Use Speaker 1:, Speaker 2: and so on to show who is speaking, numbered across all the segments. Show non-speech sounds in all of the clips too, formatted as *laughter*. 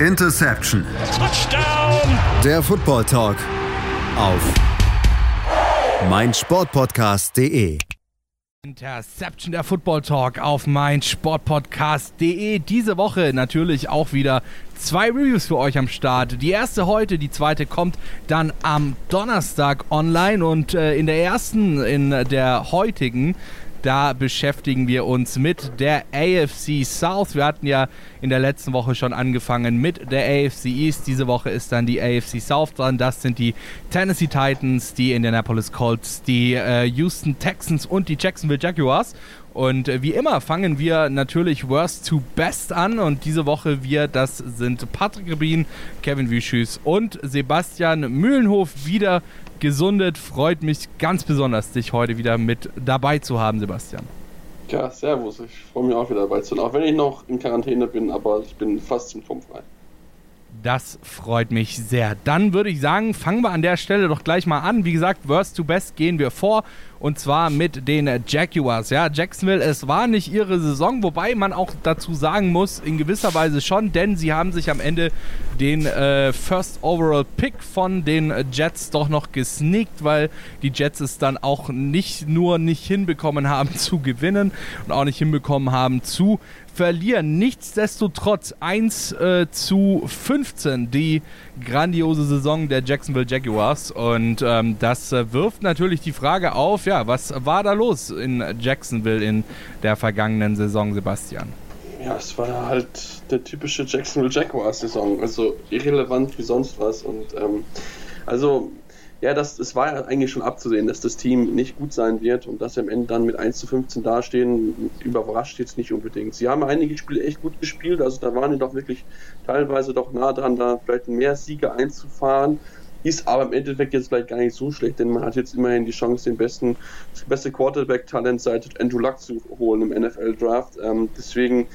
Speaker 1: Interception. Touchdown. Der Football Talk auf meinsportpodcast.de.
Speaker 2: Interception der Football Talk auf meinsportpodcast.de. Diese Woche natürlich auch wieder zwei Reviews für euch am Start. Die erste heute, die zweite kommt dann am Donnerstag online und äh, in der ersten, in der heutigen, da beschäftigen wir uns mit der AFC South. Wir hatten ja in der letzten Woche schon angefangen mit der AFC East. Diese Woche ist dann die AFC South dran. Das sind die Tennessee Titans, die Indianapolis Colts, die äh, Houston Texans und die Jacksonville Jaguars. Und äh, wie immer fangen wir natürlich Worst to Best an. Und diese Woche wir, das sind Patrick Rebin, Kevin Wüschüs und Sebastian Mühlenhof wieder gesundet. Freut mich ganz besonders, dich heute wieder mit dabei zu haben, Sebastian.
Speaker 3: Ja, servus. Ich freue mich auch wieder dabei zu sein. Auch wenn ich noch in Quarantäne bin, aber ich bin fast symptomfrei.
Speaker 2: Das freut mich sehr. Dann würde ich sagen, fangen wir an der Stelle doch gleich mal an. Wie gesagt, Worst to Best gehen wir vor und zwar mit den Jaguars. Ja, Jacksonville, es war nicht ihre Saison, wobei man auch dazu sagen muss, in gewisser Weise schon, denn sie haben sich am Ende den äh, First Overall Pick von den Jets doch noch gesneakt, weil die Jets es dann auch nicht nur nicht hinbekommen haben *laughs* zu gewinnen und auch nicht hinbekommen haben zu verlieren. Nichtsdestotrotz 1 äh, zu 15 die grandiose Saison der Jacksonville Jaguars. Und ähm, das äh, wirft natürlich die Frage auf, ja, was war da los in Jacksonville in der vergangenen Saison, Sebastian?
Speaker 3: Ja, es war halt der typische Jacksonville Jaguars-Saison. Also irrelevant wie sonst was. Und ähm, also ja, das, es war ja eigentlich schon abzusehen, dass das Team nicht gut sein wird und dass sie am Ende dann mit 1 zu 15 dastehen, überrascht jetzt nicht unbedingt. Sie haben einige Spiele echt gut gespielt, also da waren die doch wirklich teilweise doch nah dran, da vielleicht mehr Siege einzufahren. Ist aber im Endeffekt jetzt vielleicht gar nicht so schlecht, denn man hat jetzt immerhin die Chance, den besten, das beste Quarterback-Talent seit Andrew Luck zu holen im NFL-Draft. Ähm, deswegen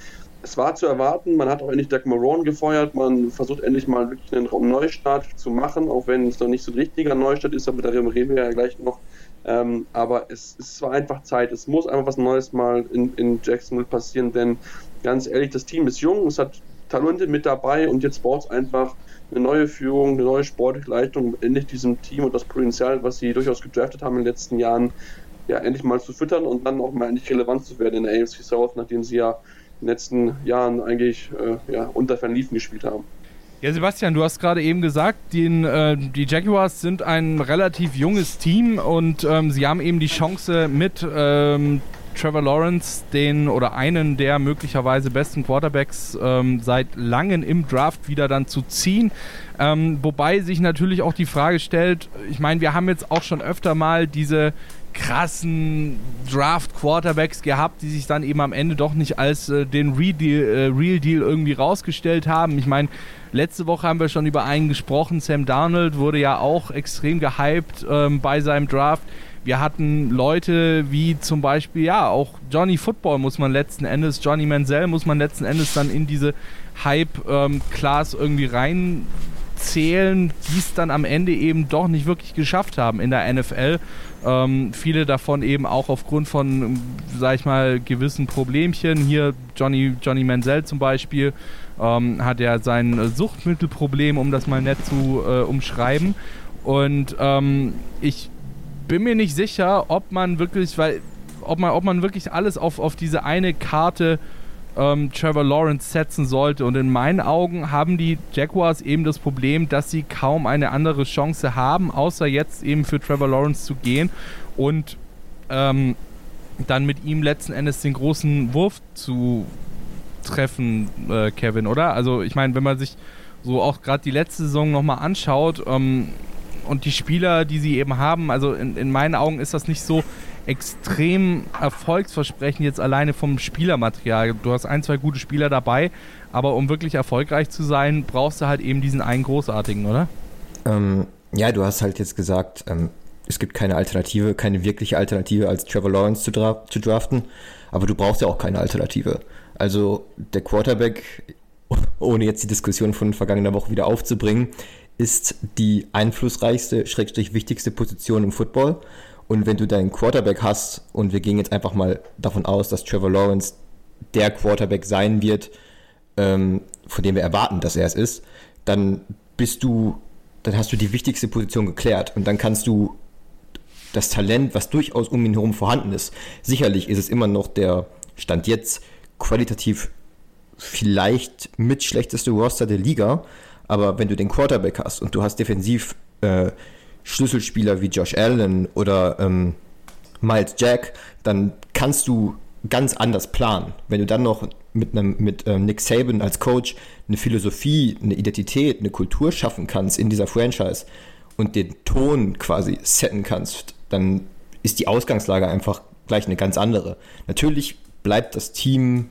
Speaker 3: es war zu erwarten, man hat auch endlich Doug Marone gefeuert, man versucht endlich mal wirklich einen Neustart zu machen, auch wenn es noch nicht so ein richtiger Neustart ist, aber darüber reden wir ja gleich noch. Ähm, aber es, es war einfach Zeit, es muss einfach was Neues mal in, in Jacksonville passieren, denn ganz ehrlich, das Team ist jung, es hat Talente mit dabei und jetzt braucht es einfach eine neue Führung, eine neue sportliche Leistung, endlich diesem Team und das Potenzial, was sie durchaus gedraftet haben in den letzten Jahren, ja, endlich mal zu füttern und dann auch mal endlich relevant zu werden in der AFC South, nachdem sie ja den letzten Jahren eigentlich äh, ja, unter Verliefen gespielt haben.
Speaker 2: Ja, Sebastian, du hast gerade eben gesagt, den, äh, die Jaguars sind ein relativ junges Team und ähm, sie haben eben die Chance mit ähm, Trevor Lawrence, den oder einen der möglicherweise besten Quarterbacks ähm, seit langem im Draft wieder dann zu ziehen. Ähm, wobei sich natürlich auch die Frage stellt, ich meine, wir haben jetzt auch schon öfter mal diese krassen Draft-Quarterbacks gehabt, die sich dann eben am Ende doch nicht als äh, den Real Deal, äh, Real Deal irgendwie rausgestellt haben. Ich meine, letzte Woche haben wir schon über einen gesprochen. Sam Darnold wurde ja auch extrem gehypt ähm, bei seinem Draft. Wir hatten Leute wie zum Beispiel, ja, auch Johnny Football muss man letzten Endes, Johnny Manziel muss man letzten Endes dann in diese Hype-Class ähm, irgendwie rein zählen, die es dann am Ende eben doch nicht wirklich geschafft haben in der NFL. Ähm, viele davon eben auch aufgrund von, sag ich mal, gewissen Problemchen. Hier Johnny, Johnny Manziel zum Beispiel ähm, hat ja sein Suchtmittelproblem, um das mal nett zu äh, umschreiben. Und ähm, ich bin mir nicht sicher, ob man wirklich, weil, ob man, ob man wirklich alles auf, auf diese eine Karte ähm, Trevor Lawrence setzen sollte. Und in meinen Augen haben die Jaguars eben das Problem, dass sie kaum eine andere Chance haben, außer jetzt eben für Trevor Lawrence zu gehen und ähm, dann mit ihm letzten Endes den großen Wurf zu treffen, äh, Kevin, oder? Also ich meine, wenn man sich so auch gerade die letzte Saison nochmal anschaut ähm, und die Spieler, die sie eben haben, also in, in meinen Augen ist das nicht so extrem erfolgsversprechend jetzt alleine vom Spielermaterial. Du hast ein, zwei gute Spieler dabei, aber um wirklich erfolgreich zu sein, brauchst du halt eben diesen einen großartigen, oder?
Speaker 4: Ähm, ja, du hast halt jetzt gesagt, ähm, es gibt keine Alternative, keine wirkliche Alternative als Trevor Lawrence zu, dra zu draften, aber du brauchst ja auch keine Alternative. Also der Quarterback, *laughs* ohne jetzt die Diskussion von vergangener Woche wieder aufzubringen, ist die einflussreichste, schrägstrich wichtigste Position im Football. Und wenn du deinen Quarterback hast, und wir gehen jetzt einfach mal davon aus, dass Trevor Lawrence der Quarterback sein wird, ähm, von dem wir erwarten, dass er es ist, dann bist du, dann hast du die wichtigste Position geklärt und dann kannst du das Talent, was durchaus um ihn herum vorhanden ist. Sicherlich ist es immer noch der Stand jetzt qualitativ vielleicht mit schlechteste Roster der Liga, aber wenn du den Quarterback hast und du hast defensiv äh, Schlüsselspieler wie Josh Allen oder ähm, Miles Jack, dann kannst du ganz anders planen. Wenn du dann noch mit, einem, mit ähm, Nick Saban als Coach eine Philosophie, eine Identität, eine Kultur schaffen kannst in dieser Franchise und den Ton quasi setten kannst, dann ist die Ausgangslage einfach gleich eine ganz andere. Natürlich bleibt das Team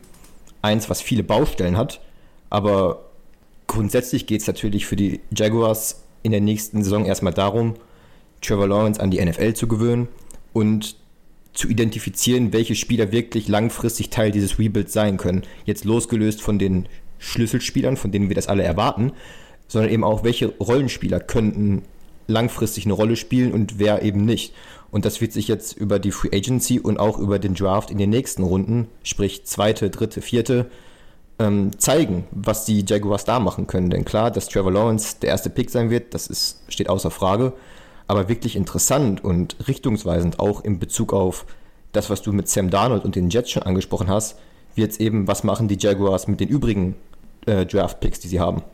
Speaker 4: eins, was viele Baustellen hat, aber grundsätzlich geht es natürlich für die Jaguars in der nächsten Saison erstmal darum, Trevor Lawrence an die NFL zu gewöhnen und zu identifizieren, welche Spieler wirklich langfristig Teil dieses Rebuilds sein können. Jetzt losgelöst von den Schlüsselspielern, von denen wir das alle erwarten, sondern eben auch, welche Rollenspieler könnten langfristig eine Rolle spielen und wer eben nicht. Und das wird sich jetzt über die Free Agency und auch über den Draft in den nächsten Runden, sprich zweite, dritte, vierte, ähm, zeigen, was die Jaguars da machen können. Denn klar, dass Trevor Lawrence der erste Pick sein wird, das ist, steht außer Frage aber wirklich interessant und richtungsweisend auch in Bezug auf das, was du mit Sam Darnold und den Jets schon angesprochen hast, wird es eben, was machen die Jaguars mit den übrigen äh, Draft-Picks, die sie haben.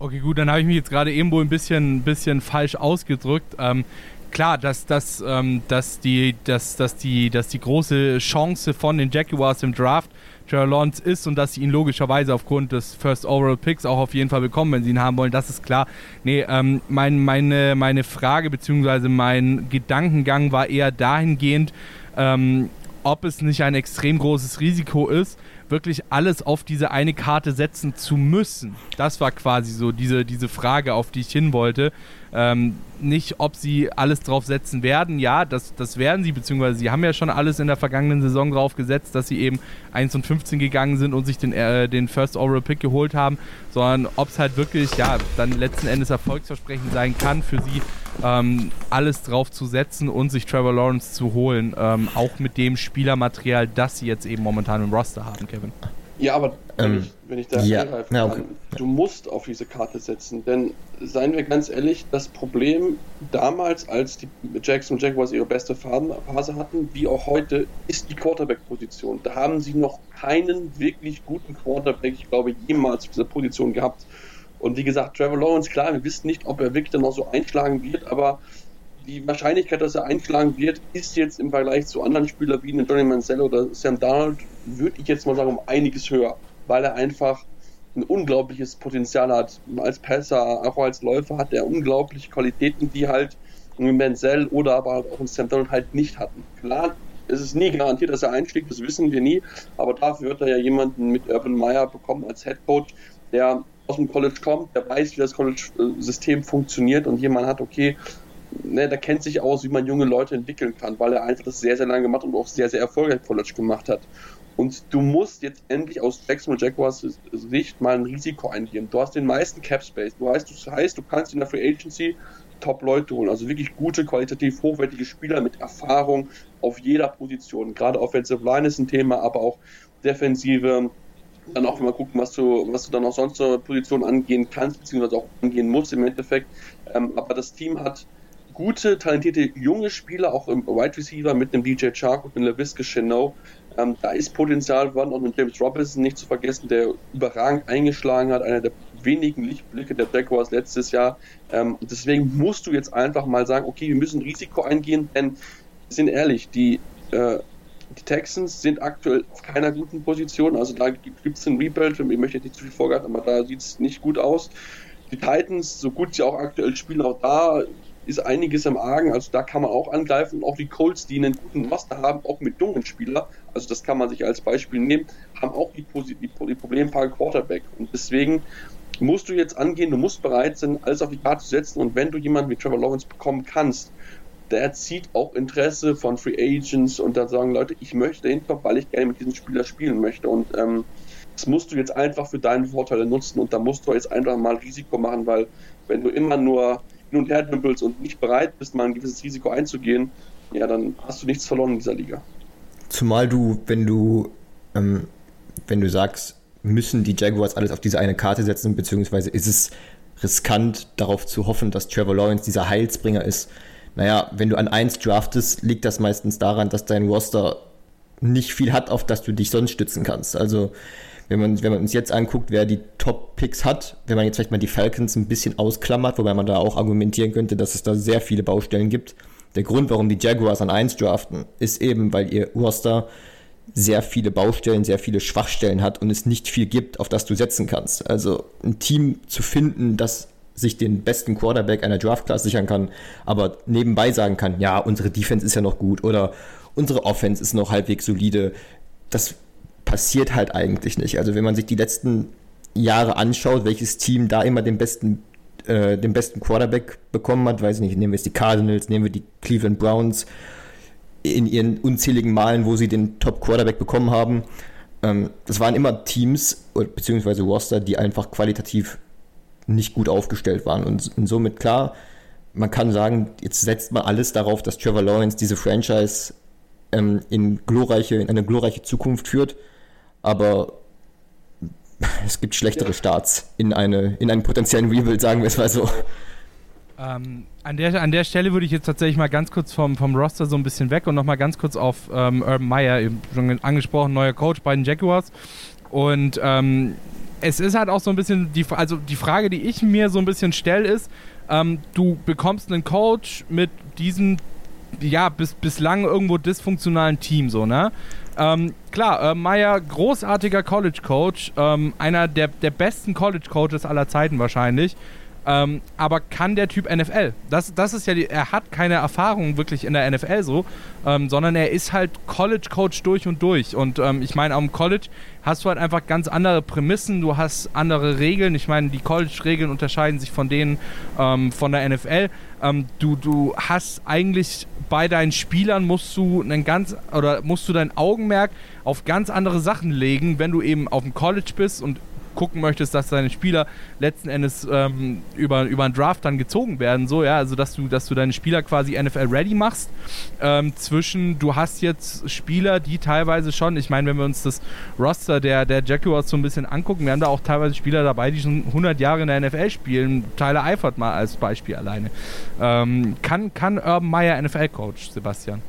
Speaker 2: Okay, gut, dann habe ich mich jetzt gerade eben wohl ein bisschen, bisschen falsch ausgedrückt. Ähm, klar, dass, dass, ähm, dass, die, dass, dass, die, dass die große Chance von den Jaguars im Draft Trevor Lawrence ist und dass sie ihn logischerweise aufgrund des First Overall Picks auch auf jeden Fall bekommen, wenn sie ihn haben wollen, das ist klar. Nee, ähm, mein, meine, meine Frage bzw. mein Gedankengang war eher dahingehend, ähm, ob es nicht ein extrem großes Risiko ist, wirklich alles auf diese eine Karte setzen zu müssen. Das war quasi so diese, diese Frage, auf die ich hin wollte. Ähm, nicht, ob sie alles drauf setzen werden. Ja, das, das werden sie, beziehungsweise sie haben ja schon alles in der vergangenen Saison drauf gesetzt, dass sie eben 1 und 15 gegangen sind und sich den, äh, den First Overall Pick geholt haben, sondern ob es halt wirklich, ja, dann letzten Endes erfolgsversprechend sein kann für sie, ähm, alles drauf zu setzen und sich Trevor Lawrence zu holen, ähm, auch mit dem Spielermaterial, das sie jetzt eben momentan im Roster haben, Kevin.
Speaker 3: Ja, aber wenn, ähm, ich, wenn ich da ja, eingreifen ja, okay. du musst auf diese Karte setzen, denn seien wir ganz ehrlich, das Problem damals, als die Jackson Jaguars ihre beste Phase hatten, wie auch heute, ist die Quarterback-Position. Da haben sie noch keinen wirklich guten Quarterback, ich glaube, jemals auf dieser Position gehabt. Und wie gesagt, Trevor Lawrence, klar, wir wissen nicht, ob er wirklich dann noch so einschlagen wird, aber die Wahrscheinlichkeit, dass er einschlagen wird, ist jetzt im Vergleich zu anderen Spielern wie Johnny Mansell oder Sam Darnold, würde ich jetzt mal sagen, um einiges höher, weil er einfach ein unglaubliches Potenzial hat. Als Passer, auch als Läufer hat er unglaubliche Qualitäten, die halt Mansell oder aber auch ein Sam Darnold halt nicht hatten. Klar, es ist nie garantiert, dass er einschlägt, das wissen wir nie, aber dafür wird er ja jemanden mit Urban Meyer bekommen als Head Coach, der aus dem College kommt, der weiß, wie das College-System funktioniert und jemand hat, okay, ne, der kennt sich aus, wie man junge Leute entwickeln kann, weil er einfach das sehr, sehr lange gemacht und auch sehr, sehr erfolgreich College gemacht hat. Und du musst jetzt endlich aus Jacksonville Jaguars Sicht mal ein Risiko eingehen. Du hast den meisten Cap Space. Du heißt, das heißt, du kannst in der Free Agency Top-Leute holen. Also wirklich gute, qualitativ hochwertige Spieler mit Erfahrung auf jeder Position. Gerade Offensive Line ist ein Thema, aber auch Defensive. Dann auch mal gucken, was du, was du dann auch sonst zur Position angehen kannst, beziehungsweise auch angehen musst im Endeffekt. Ähm, aber das Team hat gute, talentierte junge Spieler, auch im Wide Receiver mit einem DJ Chark und einem LaVisca Chenot. Ähm, da ist Potenzial vorhanden und mit James Robinson nicht zu vergessen, der überragend eingeschlagen hat, einer der wenigen Lichtblicke der Jaguars letztes Jahr. Ähm, deswegen musst du jetzt einfach mal sagen, okay, wir müssen Risiko eingehen, denn sind ehrlich, die, äh, die Texans sind aktuell auf keiner guten Position. Also da gibt es einen Rebuild, ich möchte nicht zu viel vorgreifen, aber da sieht es nicht gut aus. Die Titans, so gut sie auch aktuell spielen, auch da ist einiges im Argen. Also da kann man auch angreifen. Und auch die Colts, die einen guten Master haben, auch mit jungen Spielern, also das kann man sich als Beispiel nehmen, haben auch die, die, die Problemfrage Quarterback. Und deswegen musst du jetzt angehen, du musst bereit sein, alles auf die Karte zu setzen. Und wenn du jemanden wie Trevor Lawrence bekommen kannst, der zieht auch Interesse von Free Agents und dann sagen Leute, ich möchte hinkommen, weil ich gerne mit diesem Spieler spielen möchte. Und ähm, das musst du jetzt einfach für deine Vorteile nutzen und da musst du jetzt einfach mal Risiko machen, weil wenn du immer nur hin und her dümpelst und nicht bereit bist, mal ein gewisses Risiko einzugehen, ja, dann hast du nichts verloren in dieser Liga.
Speaker 4: Zumal du, wenn du, ähm, wenn du sagst, müssen die Jaguars alles auf diese eine Karte setzen, beziehungsweise ist es riskant, darauf zu hoffen, dass Trevor Lawrence dieser Heilsbringer ist. Naja, wenn du an 1 draftest, liegt das meistens daran, dass dein Roster nicht viel hat, auf das du dich sonst stützen kannst. Also wenn man, wenn man uns jetzt anguckt, wer die Top-Picks hat, wenn man jetzt vielleicht mal die Falcons ein bisschen ausklammert, wobei man da auch argumentieren könnte, dass es da sehr viele Baustellen gibt. Der Grund, warum die Jaguars an 1 draften, ist eben, weil ihr Roster sehr viele Baustellen, sehr viele Schwachstellen hat und es nicht viel gibt, auf das du setzen kannst. Also ein Team zu finden, das sich den besten Quarterback einer Draft-Class sichern kann, aber nebenbei sagen kann, ja, unsere Defense ist ja noch gut oder unsere Offense ist noch halbwegs solide. Das passiert halt eigentlich nicht. Also wenn man sich die letzten Jahre anschaut, welches Team da immer den besten, äh, den besten Quarterback bekommen hat, weiß ich nicht, nehmen wir jetzt die Cardinals, nehmen wir die Cleveland Browns, in ihren unzähligen Malen, wo sie den Top-Quarterback bekommen haben. Ähm, das waren immer Teams beziehungsweise Roster, die einfach qualitativ nicht gut aufgestellt waren. Und, und somit klar, man kann sagen, jetzt setzt man alles darauf, dass Trevor Lawrence diese Franchise ähm, in, glorreiche, in eine glorreiche Zukunft führt. Aber *laughs* es gibt schlechtere Starts in, eine, in einen potenziellen Rebuild, sagen wir es mal so.
Speaker 2: Ähm, an, der, an der Stelle würde ich jetzt tatsächlich mal ganz kurz vom, vom Roster so ein bisschen weg und nochmal ganz kurz auf ähm, Urban Meyer, schon angesprochen, neuer Coach bei den Jaguars. Und ähm, es ist halt auch so ein bisschen, die, also die Frage, die ich mir so ein bisschen stelle, ist, ähm, du bekommst einen Coach mit diesem, ja, bis, bislang irgendwo dysfunktionalen Team, so, ne? Ähm, klar, äh, Meyer, großartiger College-Coach, ähm, einer der, der besten College-Coaches aller Zeiten wahrscheinlich. Ähm, aber kann der Typ NFL? Das, das ist ja die, er hat keine Erfahrung wirklich in der NFL so, ähm, sondern er ist halt College-Coach durch und durch. Und ähm, ich meine, am College hast du halt einfach ganz andere Prämissen, du hast andere Regeln. Ich meine, die College-Regeln unterscheiden sich von denen ähm, von der NFL. Ähm, du, du hast eigentlich bei deinen Spielern musst du einen ganz oder musst du dein Augenmerk auf ganz andere Sachen legen, wenn du eben auf dem College bist und gucken möchtest, dass deine Spieler letzten Endes ähm, über, über einen Draft dann gezogen werden, so, ja, also dass du, dass du deine Spieler quasi NFL-ready machst. Ähm, zwischen, du hast jetzt Spieler, die teilweise schon, ich meine, wenn wir uns das Roster der, der Jaguars so ein bisschen angucken, wir haben da auch teilweise Spieler dabei, die schon 100 Jahre in der NFL spielen. Tyler Eifert mal als Beispiel alleine. Ähm, kann, kann Urban Meyer NFL-Coach, Sebastian?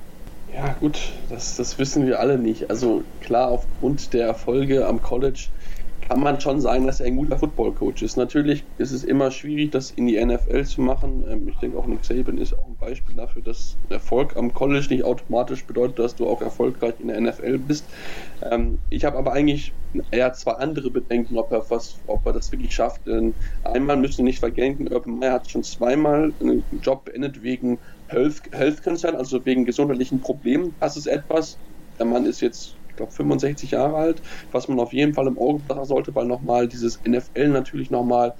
Speaker 3: Ja, gut, das, das wissen wir alle nicht. Also klar, aufgrund der Erfolge am College kann man schon sagen, dass er ein guter Football-Coach ist. Natürlich ist es immer schwierig, das in die NFL zu machen. Ähm, ich denke auch Nick Saban ist auch ein Beispiel dafür, dass Erfolg am College nicht automatisch bedeutet, dass du auch erfolgreich in der NFL bist. Ähm, ich habe aber eigentlich eher zwei andere Bedenken, ob er, was, ob er das wirklich schafft. einmal müssen wir nicht vergessen, Urban Meyer hat schon zweimal einen Job beendet wegen Health, Health Concern, also wegen gesundheitlichen Problemen. Das ist etwas, der Mann ist jetzt ich glaube 65 Jahre alt, was man auf jeden Fall im Auge betrachten sollte, weil nochmal dieses NFL natürlich nochmal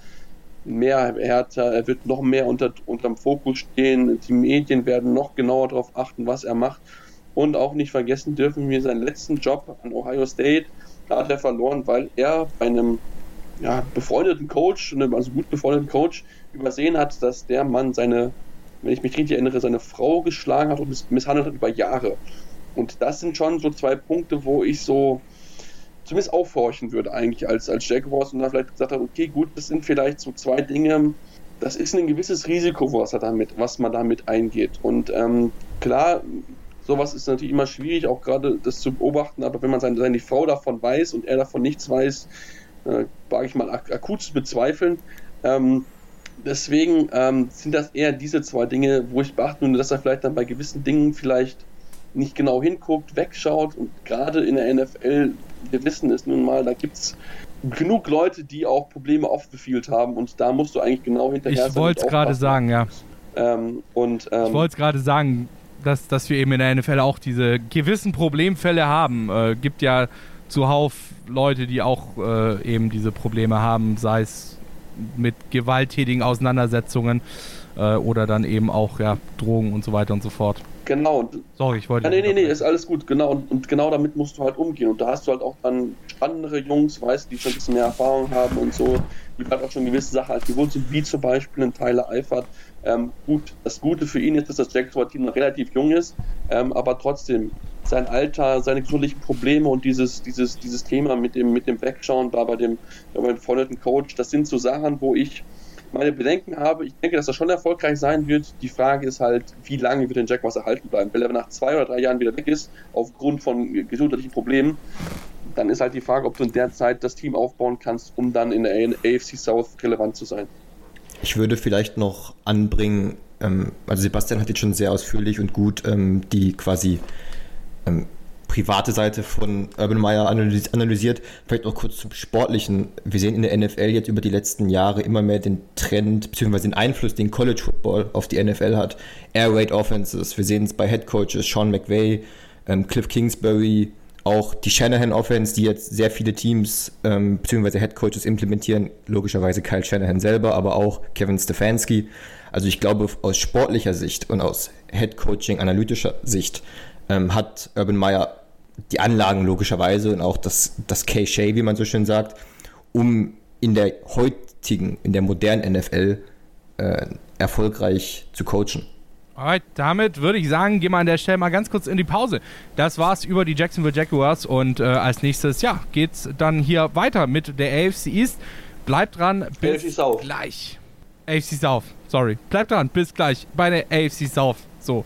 Speaker 3: mehr härter, er wird noch mehr unter, unterm Fokus stehen, die Medien werden noch genauer darauf achten, was er macht. Und auch nicht vergessen dürfen wir seinen letzten Job an Ohio State, da hat er verloren, weil er bei einem ja, befreundeten Coach, also gut befreundeten Coach, übersehen hat, dass der Mann seine, wenn ich mich richtig erinnere, seine Frau geschlagen hat und misshandelt hat über Jahre. Und das sind schon so zwei Punkte, wo ich so zumindest aufhorchen würde eigentlich als, als Jaguars und dann vielleicht gesagt habe, okay, gut, das sind vielleicht so zwei Dinge, das ist ein gewisses Risiko, was, er damit, was man damit eingeht. Und ähm, klar, sowas ist natürlich immer schwierig, auch gerade das zu beobachten, aber wenn man seine, seine Frau davon weiß und er davon nichts weiß, äh, wage ich mal ak akut zu bezweifeln. Ähm, deswegen ähm, sind das eher diese zwei Dinge, wo ich beachten würde, dass er vielleicht dann bei gewissen Dingen vielleicht nicht genau hinguckt, wegschaut und gerade in der NFL, wir wissen es nun mal, da gibt es genug Leute, die auch Probleme aufgefielt haben und da musst du eigentlich genau hinterher
Speaker 2: Ich wollte es gerade sagen, ja.
Speaker 3: Ähm, und, ähm,
Speaker 2: ich wollte es gerade sagen, dass, dass wir eben in der NFL auch diese gewissen Problemfälle haben. Äh, gibt ja zuhauf Leute, die auch äh, eben diese Probleme haben, sei es mit gewalttätigen Auseinandersetzungen äh, oder dann eben auch ja, Drogen und so weiter und so fort.
Speaker 3: Genau.
Speaker 2: Sorry, ich wollte.
Speaker 3: Ja, nee, nee, nee, ist alles gut. Genau. Und, und, genau damit musst du halt umgehen. Und da hast du halt auch dann spannendere Jungs, weißt die schon ein bisschen mehr Erfahrung haben und so, die halt auch schon gewisse Sachen als gewohnt sind, wie zum Beispiel ein Tyler Eifert. Ähm, gut, das Gute für ihn ist, dass das Jaguar-Team noch relativ jung ist, ähm, aber trotzdem, sein Alter, seine gesundlichen Probleme und dieses, dieses, dieses Thema mit dem, mit dem Backschauen da bei dem, bei dem befreundeten Coach, das sind so Sachen, wo ich meine Bedenken habe. Ich denke, dass er schon erfolgreich sein wird. Die Frage ist halt, wie lange wird den Jaguars erhalten bleiben? Wenn er nach zwei oder drei Jahren wieder weg ist, aufgrund von gesundheitlichen Problemen, dann ist halt die Frage, ob du in der Zeit das Team aufbauen kannst, um dann in der AFC South relevant zu sein.
Speaker 4: Ich würde vielleicht noch anbringen, ähm, also Sebastian hat jetzt schon sehr ausführlich und gut ähm, die quasi ähm, private Seite von Urban Meyer analysiert. Vielleicht noch kurz zum Sportlichen. Wir sehen in der NFL jetzt über die letzten Jahre immer mehr den Trend bzw. den Einfluss, den College Football auf die NFL hat. Air Raid Offenses. Wir sehen es bei Head Coaches Sean McVay, ähm, Cliff Kingsbury, auch die Shanahan Offense, die jetzt sehr viele Teams ähm, bzw. Head Coaches implementieren. Logischerweise Kyle Shanahan selber, aber auch Kevin Stefanski. Also ich glaube, aus sportlicher Sicht und aus Head Coaching analytischer Sicht ähm, hat Urban Meyer die Anlagen logischerweise und auch das, das K-Shay, wie man so schön sagt, um in der heutigen, in der modernen NFL äh, erfolgreich zu coachen.
Speaker 2: Alright, damit würde ich sagen, gehen wir an der Stelle mal ganz kurz in die Pause. Das war's über die Jacksonville Jaguars und äh, als nächstes, ja, geht's dann hier weiter mit der AFC East. Bleibt dran, bis AFC South. gleich. AFC South, sorry. Bleibt dran, bis gleich bei der AFC South. So.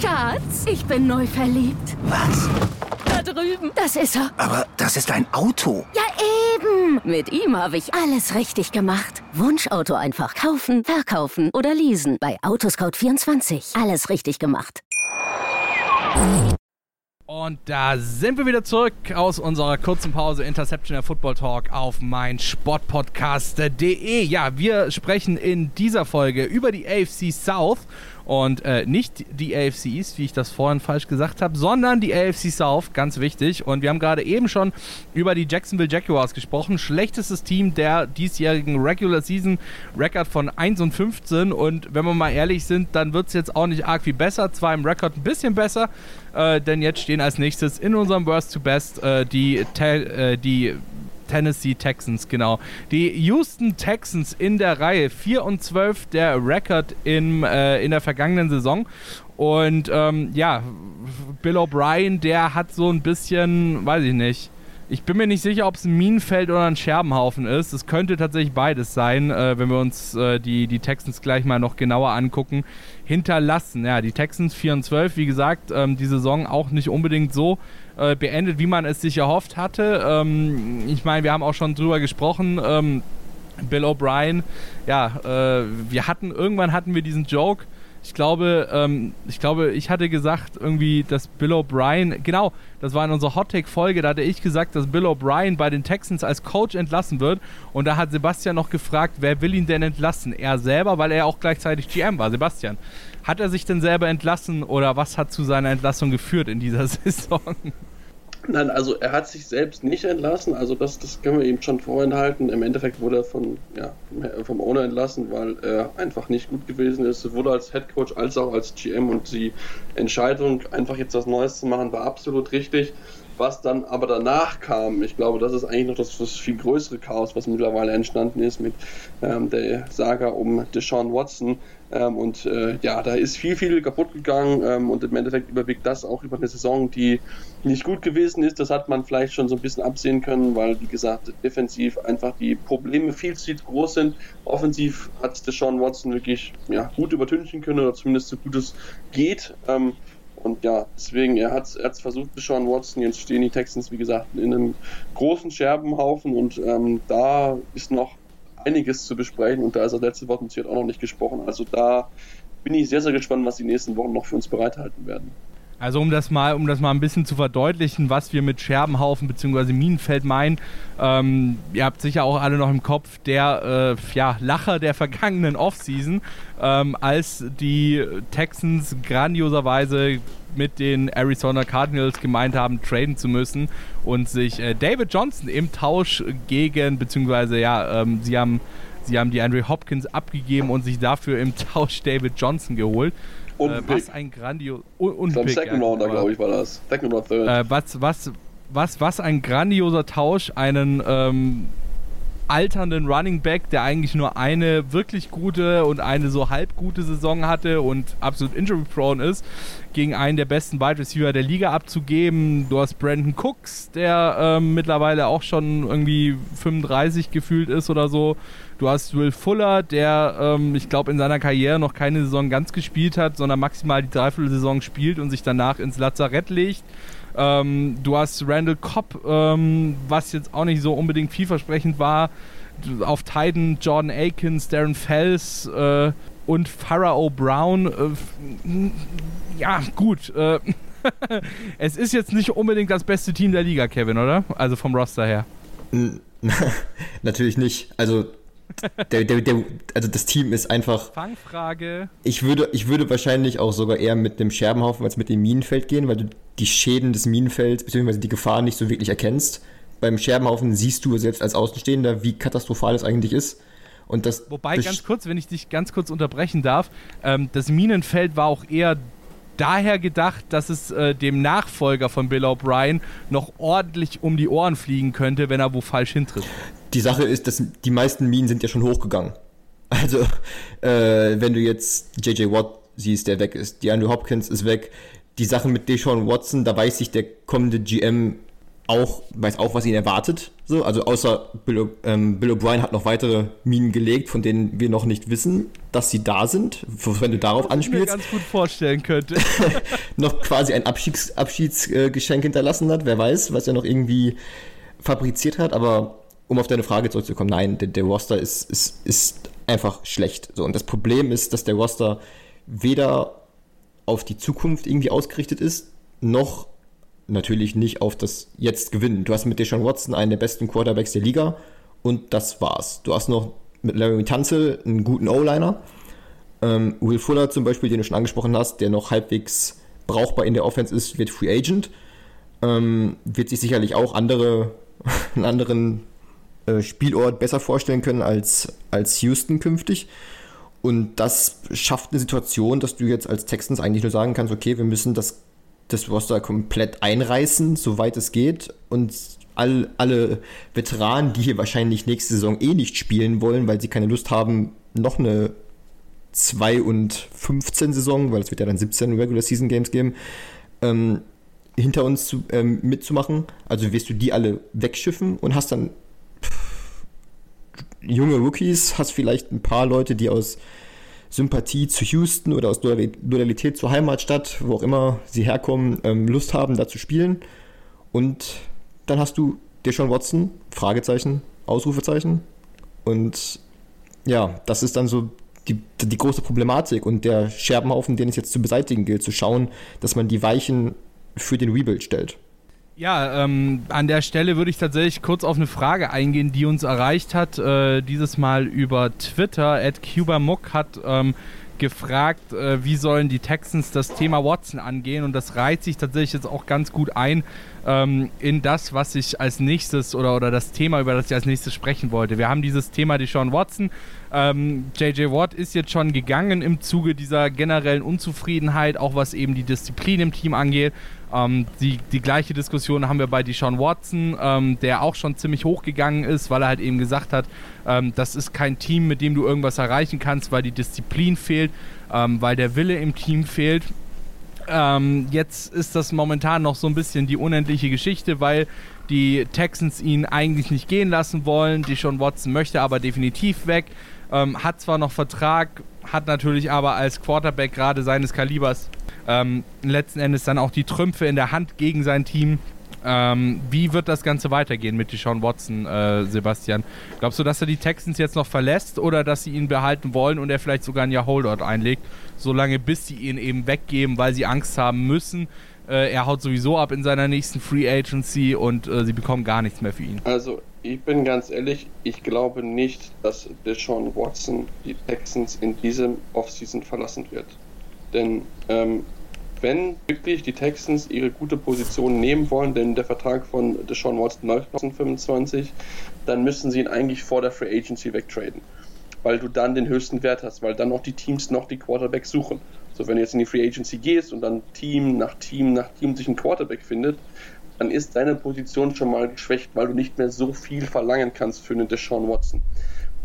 Speaker 5: Schatz, ich bin neu verliebt.
Speaker 6: Was?
Speaker 5: Da drüben. Das ist er.
Speaker 6: Aber das ist ein Auto.
Speaker 5: Ja, eben. Mit ihm habe ich alles richtig gemacht. Wunschauto einfach kaufen, verkaufen oder leasen. Bei Autoscout24. Alles richtig gemacht.
Speaker 2: Und da sind wir wieder zurück aus unserer kurzen Pause Interception der Football Talk auf mein Sportpodcast.de. Ja, wir sprechen in dieser Folge über die AFC South und äh, nicht die AFC East, wie ich das vorhin falsch gesagt habe, sondern die AFC South, ganz wichtig. Und wir haben gerade eben schon über die Jacksonville Jaguars gesprochen. Schlechtestes Team der diesjährigen Regular Season Record von 1 und 15. Und wenn wir mal ehrlich sind, dann wird es jetzt auch nicht arg viel besser. Zwar im Rekord ein bisschen besser, äh, denn jetzt stehen als nächstes in unserem Worst to Best äh, die, äh, die Tennessee Texans, genau. Die Houston Texans in der Reihe. 4 und 12 der Rekord in, äh, in der vergangenen Saison. Und ähm, ja, Bill O'Brien, der hat so ein bisschen, weiß ich nicht, ich bin mir nicht sicher, ob es ein Minenfeld oder ein Scherbenhaufen ist. Es könnte tatsächlich beides sein, äh, wenn wir uns äh, die, die Texans gleich mal noch genauer angucken. Hinterlassen. Ja, die Texans 4 und 12, wie gesagt, ähm, die Saison auch nicht unbedingt so äh, beendet, wie man es sich erhofft hatte. Ähm, ich meine, wir haben auch schon drüber gesprochen. Ähm, Bill O'Brien, ja, äh, wir hatten, irgendwann hatten wir diesen Joke, ich glaube, ähm, ich glaube, ich hatte gesagt irgendwie, dass Bill O'Brien, genau, das war in unserer Hot Take Folge, da hatte ich gesagt, dass Bill O'Brien bei den Texans als Coach entlassen wird und da hat Sebastian noch gefragt, wer will ihn denn entlassen? Er selber, weil er auch gleichzeitig GM war, Sebastian. Hat er sich denn selber entlassen oder was hat zu seiner Entlassung geführt in dieser *laughs* Saison?
Speaker 3: Nein, also er hat sich selbst nicht entlassen, also das, das können wir ihm schon vorenthalten. Im Endeffekt wurde er von, ja, vom Owner entlassen, weil er einfach nicht gut gewesen ist. Sowohl als Head Coach als auch als GM und die Entscheidung, einfach jetzt was Neues zu machen, war absolut richtig. Was dann aber danach kam, ich glaube, das ist eigentlich noch das, das viel größere Chaos, was mittlerweile entstanden ist mit ähm, der Saga um Deshaun Watson. Ähm, und äh, ja, da ist viel, viel kaputt gegangen ähm, und im Endeffekt überwiegt das auch über eine Saison, die nicht gut gewesen ist. Das hat man vielleicht schon so ein bisschen absehen können, weil, wie gesagt, defensiv einfach die Probleme viel zu groß sind. Offensiv hat Deshaun Watson wirklich ja, gut übertünchen können oder zumindest so gut es geht. Ähm, und ja, deswegen, er hat es versucht, Sean Watson. Jetzt stehen die Texans, wie gesagt, in einem großen Scherbenhaufen und ähm, da ist noch einiges zu besprechen und da ist das letzte Wort natürlich auch noch nicht gesprochen. Also da bin ich sehr, sehr gespannt, was die nächsten Wochen noch für uns bereithalten werden.
Speaker 2: Also um das mal, um das mal ein bisschen zu verdeutlichen, was wir mit Scherbenhaufen bzw. Minenfeld meinen. Ähm, ihr habt sicher auch alle noch im Kopf der äh, ja, Lacher der vergangenen Offseason, ähm, als die Texans grandioserweise mit den Arizona Cardinals gemeint haben, traden zu müssen und sich äh, David Johnson im Tausch gegen, beziehungsweise ja, ähm, sie haben sie haben die Andre Hopkins abgegeben und sich dafür im Tausch David Johnson geholt. Und äh, was ein grandios. Und, und
Speaker 3: Pick, Second Rounder, glaube ich, war das. Second
Speaker 2: oder Third. Äh, was, was, was, was ein grandioser Tausch, einen ähm, alternden Running Back, der eigentlich nur eine wirklich gute und eine so halb gute Saison hatte und absolut injury prone ist, gegen einen der besten Wide Receiver der Liga abzugeben. Du hast Brandon Cooks, der ähm, mittlerweile auch schon irgendwie 35 gefühlt ist oder so. Du hast Will Fuller, der, ähm, ich glaube, in seiner Karriere noch keine Saison ganz gespielt hat, sondern maximal die Dreiviertelsaison spielt und sich danach ins Lazarett legt. Ähm, du hast Randall Cobb, ähm, was jetzt auch nicht so unbedingt vielversprechend war. Auf Titan Jordan Akins, Darren Fells äh, und Pharaoh Brown. Äh, ja, gut. Äh, *laughs* es ist jetzt nicht unbedingt das beste Team der Liga, Kevin, oder? Also vom Roster her. *laughs*
Speaker 4: Natürlich nicht. Also der, der, der, also das Team ist einfach.
Speaker 2: Fangfrage.
Speaker 4: Ich würde, ich würde wahrscheinlich auch sogar eher mit einem Scherbenhaufen als mit dem Minenfeld gehen, weil du die Schäden des Minenfelds bzw. die Gefahren nicht so wirklich erkennst. Beim Scherbenhaufen siehst du selbst als Außenstehender, wie katastrophal es eigentlich ist. Und das
Speaker 2: Wobei, ganz kurz, wenn ich dich ganz kurz unterbrechen darf, ähm, das Minenfeld war auch eher daher gedacht, dass es äh, dem Nachfolger von Bill O'Brien noch ordentlich um die Ohren fliegen könnte, wenn er wo falsch hintritt.
Speaker 4: Die Sache ist, dass die meisten Minen sind ja schon hochgegangen. Also, äh, wenn du jetzt JJ Watt siehst, der weg ist, DeAndre Hopkins ist weg, die Sache mit Deshaun Watson, da weiß sich der kommende GM auch, weiß auch, was ihn erwartet. So, also außer Bill, ähm, Bill O'Brien hat noch weitere Minen gelegt, von denen wir noch nicht wissen, dass sie da sind, wenn du darauf anspielst. Ich
Speaker 2: mir ganz gut vorstellen könnte. *laughs* *laughs*
Speaker 4: noch quasi ein Abschieds, Abschiedsgeschenk hinterlassen hat, wer weiß, was er noch irgendwie fabriziert hat, aber um auf deine Frage zurückzukommen, nein, der, der Roster ist, ist, ist einfach schlecht. So, und das Problem ist, dass der Roster weder auf die Zukunft irgendwie ausgerichtet ist, noch natürlich nicht auf das Jetzt gewinnen. Du hast mit Deshaun Watson einen der besten Quarterbacks der Liga und das war's. Du hast noch mit Larry Tanzel einen guten O-Liner. Ähm, Will Fuller zum Beispiel, den du schon angesprochen hast, der noch halbwegs brauchbar in der Offense ist, wird Free Agent. Ähm, wird sich sicherlich auch andere, *laughs* einen anderen äh, Spielort besser vorstellen können als, als Houston künftig. Und das schafft eine Situation, dass du jetzt als Texans eigentlich nur sagen kannst, okay, wir müssen das das Roster komplett einreißen, soweit es geht. Und all, alle Veteranen, die hier wahrscheinlich nächste Saison eh nicht spielen wollen, weil sie keine Lust haben, noch eine 2 und 15 Saison, weil es wird ja dann 17 Regular Season Games geben, ähm, hinter uns zu, ähm, mitzumachen. Also wirst du die alle wegschiffen und hast dann junge Rookies, hast vielleicht ein paar Leute, die aus Sympathie zu Houston oder aus Loyalität zur Heimatstadt, wo auch immer sie herkommen, ähm, Lust haben, da zu spielen. Und dann hast du Deshaun Watson, Fragezeichen, Ausrufezeichen. Und ja, das ist dann so die, die große Problematik und der Scherbenhaufen, den es jetzt zu beseitigen gilt, zu schauen, dass man die Weichen für den Rebuild stellt.
Speaker 2: Ja, ähm, an der Stelle würde ich tatsächlich kurz auf eine Frage eingehen, die uns erreicht hat. Äh, dieses Mal über Twitter. Ed Cubamuck hat ähm, gefragt, äh, wie sollen die Texans das Thema Watson angehen. Und das reiht sich tatsächlich jetzt auch ganz gut ein ähm, in das, was ich als nächstes oder, oder das Thema, über das ich als nächstes sprechen wollte. Wir haben dieses Thema Deshaun Watson. Ähm, JJ Watt ist jetzt schon gegangen im Zuge dieser generellen Unzufriedenheit, auch was eben die Disziplin im Team angeht. Ähm, die, die gleiche Diskussion haben wir bei Deshaun Watson, ähm, der auch schon ziemlich hochgegangen ist, weil er halt eben gesagt hat, ähm, das ist kein Team, mit dem du irgendwas erreichen kannst, weil die Disziplin fehlt, ähm, weil der Wille im Team fehlt. Ähm, jetzt ist das momentan noch so ein bisschen die unendliche Geschichte, weil die Texans ihn eigentlich nicht gehen lassen wollen. Deshaun Watson möchte aber definitiv weg. Ähm, hat zwar noch Vertrag, hat natürlich aber als Quarterback gerade seines Kalibers ähm, letzten Endes dann auch die Trümpfe in der Hand gegen sein Team. Ähm, wie wird das Ganze weitergehen mit Deshaun Watson, äh, Sebastian? Glaubst du, dass er die Texans jetzt noch verlässt oder dass sie ihn behalten wollen und er vielleicht sogar ein Jahr Holdout einlegt, solange bis sie ihn eben weggeben, weil sie Angst haben müssen? Äh, er haut sowieso ab in seiner nächsten Free Agency und äh, sie bekommen gar nichts mehr für ihn.
Speaker 3: Also, ich bin ganz ehrlich, ich glaube nicht, dass Deshaun Watson die Texans in diesem Offseason verlassen wird. Denn ähm, wenn wirklich die Texans ihre gute Position nehmen wollen, denn der Vertrag von Deshaun Watson läuft 2025, dann müssen sie ihn eigentlich vor der Free Agency wegtraden. Weil du dann den höchsten Wert hast, weil dann auch die Teams noch die Quarterbacks suchen. So, wenn du jetzt in die Free Agency gehst und dann Team nach Team nach Team sich ein Quarterback findet, dann ist deine Position schon mal geschwächt, weil du nicht mehr so viel verlangen kannst für einen Deshaun Watson.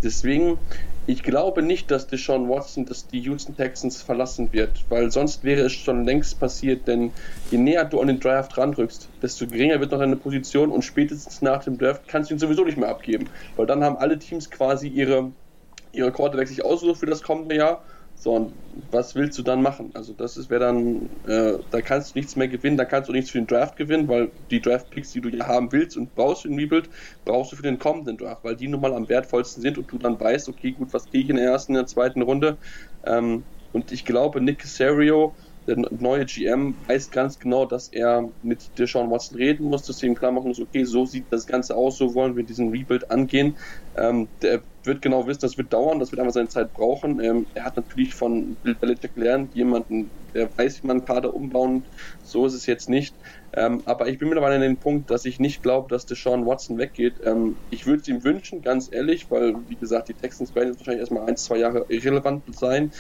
Speaker 3: Deswegen, ich glaube nicht, dass Deshaun Watson das die Houston Texans verlassen wird, weil sonst wäre es schon längst passiert, denn je näher du an den Draft ranrückst, desto geringer wird noch deine Position und spätestens nach dem Draft kannst du ihn sowieso nicht mehr abgeben, weil dann haben alle Teams quasi ihre, ihre Quarterback sich ausgesucht für das kommende Jahr so, und was willst du dann machen? Also das wäre dann, äh, da kannst du nichts mehr gewinnen, da kannst du nichts für den Draft gewinnen, weil die Draft-Picks, die du ja haben willst und brauchst für den Rebuild, brauchst du für den kommenden Draft, weil die nun mal am wertvollsten sind und du dann weißt, okay, gut, was kriege ich in der ersten, in der zweiten Runde? Ähm, und ich glaube, Nick Casario der neue GM weiß ganz genau, dass er mit Deshaun Watson reden muss, dass ihm klar machen muss, okay, so sieht das Ganze aus, so wollen wir diesen Rebuild angehen. Ähm, der wird genau wissen, das wird dauern, das wird einfach seine Zeit brauchen. Ähm, er hat natürlich von Bill Belichick gelernt, jemanden, der weiß, wie man Kader umbauen, so ist es jetzt nicht. Ähm, aber ich bin mittlerweile an dem Punkt, dass ich nicht glaube, dass Deshaun Watson weggeht. Ähm, ich würde es ihm wünschen, ganz ehrlich, weil, wie gesagt, die Texans werden jetzt wahrscheinlich erstmal ein, zwei Jahre irrelevant sein.